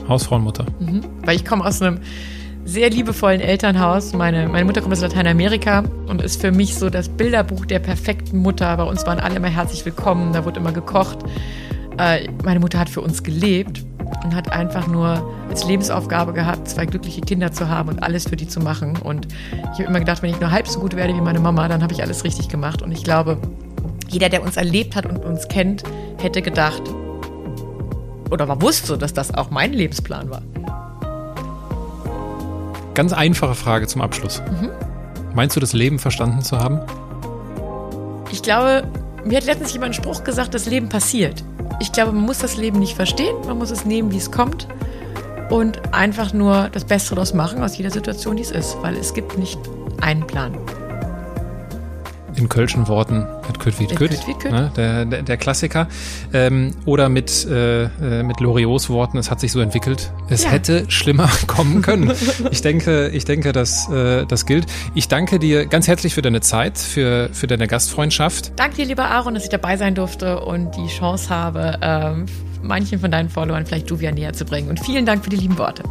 Hausfrauenmutter. Mhm. Weil ich komme aus einem sehr liebevollen Elternhaus. Meine, meine Mutter kommt aus Lateinamerika und ist für mich so das Bilderbuch der perfekten Mutter. Bei uns waren alle immer herzlich willkommen, da wurde immer gekocht. Äh, meine Mutter hat für uns gelebt und hat einfach nur als Lebensaufgabe gehabt, zwei glückliche Kinder zu haben und alles für die zu machen. Und ich habe immer gedacht, wenn ich nur halb so gut werde wie meine Mama, dann habe ich alles richtig gemacht. Und ich glaube, jeder, der uns erlebt hat und uns kennt, hätte gedacht oder war wusste, dass das auch mein Lebensplan war. Ganz einfache Frage zum Abschluss. Mhm. Meinst du, das Leben verstanden zu haben? Ich glaube, mir hat letztens jemand einen Spruch gesagt, das Leben passiert. Ich glaube, man muss das Leben nicht verstehen, man muss es nehmen, wie es kommt und einfach nur das Beste daraus machen aus jeder Situation, die es ist, weil es gibt nicht einen Plan. In kölschen Worten, mit Küt wie Küt. ne, der, der, der Klassiker. Ähm, oder mit, äh, äh, mit Loriots Worten, es hat sich so entwickelt. Es Ja. hätte schlimmer kommen können. ich denke, ich denke, dass äh, das gilt. Ich danke dir ganz herzlich für deine Zeit, für, für deine Gastfreundschaft. Danke dir, lieber Aaron, dass ich dabei sein durfte und die Chance habe, ähm, manchen von deinen Followern vielleicht Juvia näher zu bringen. Und vielen Dank für die lieben Worte.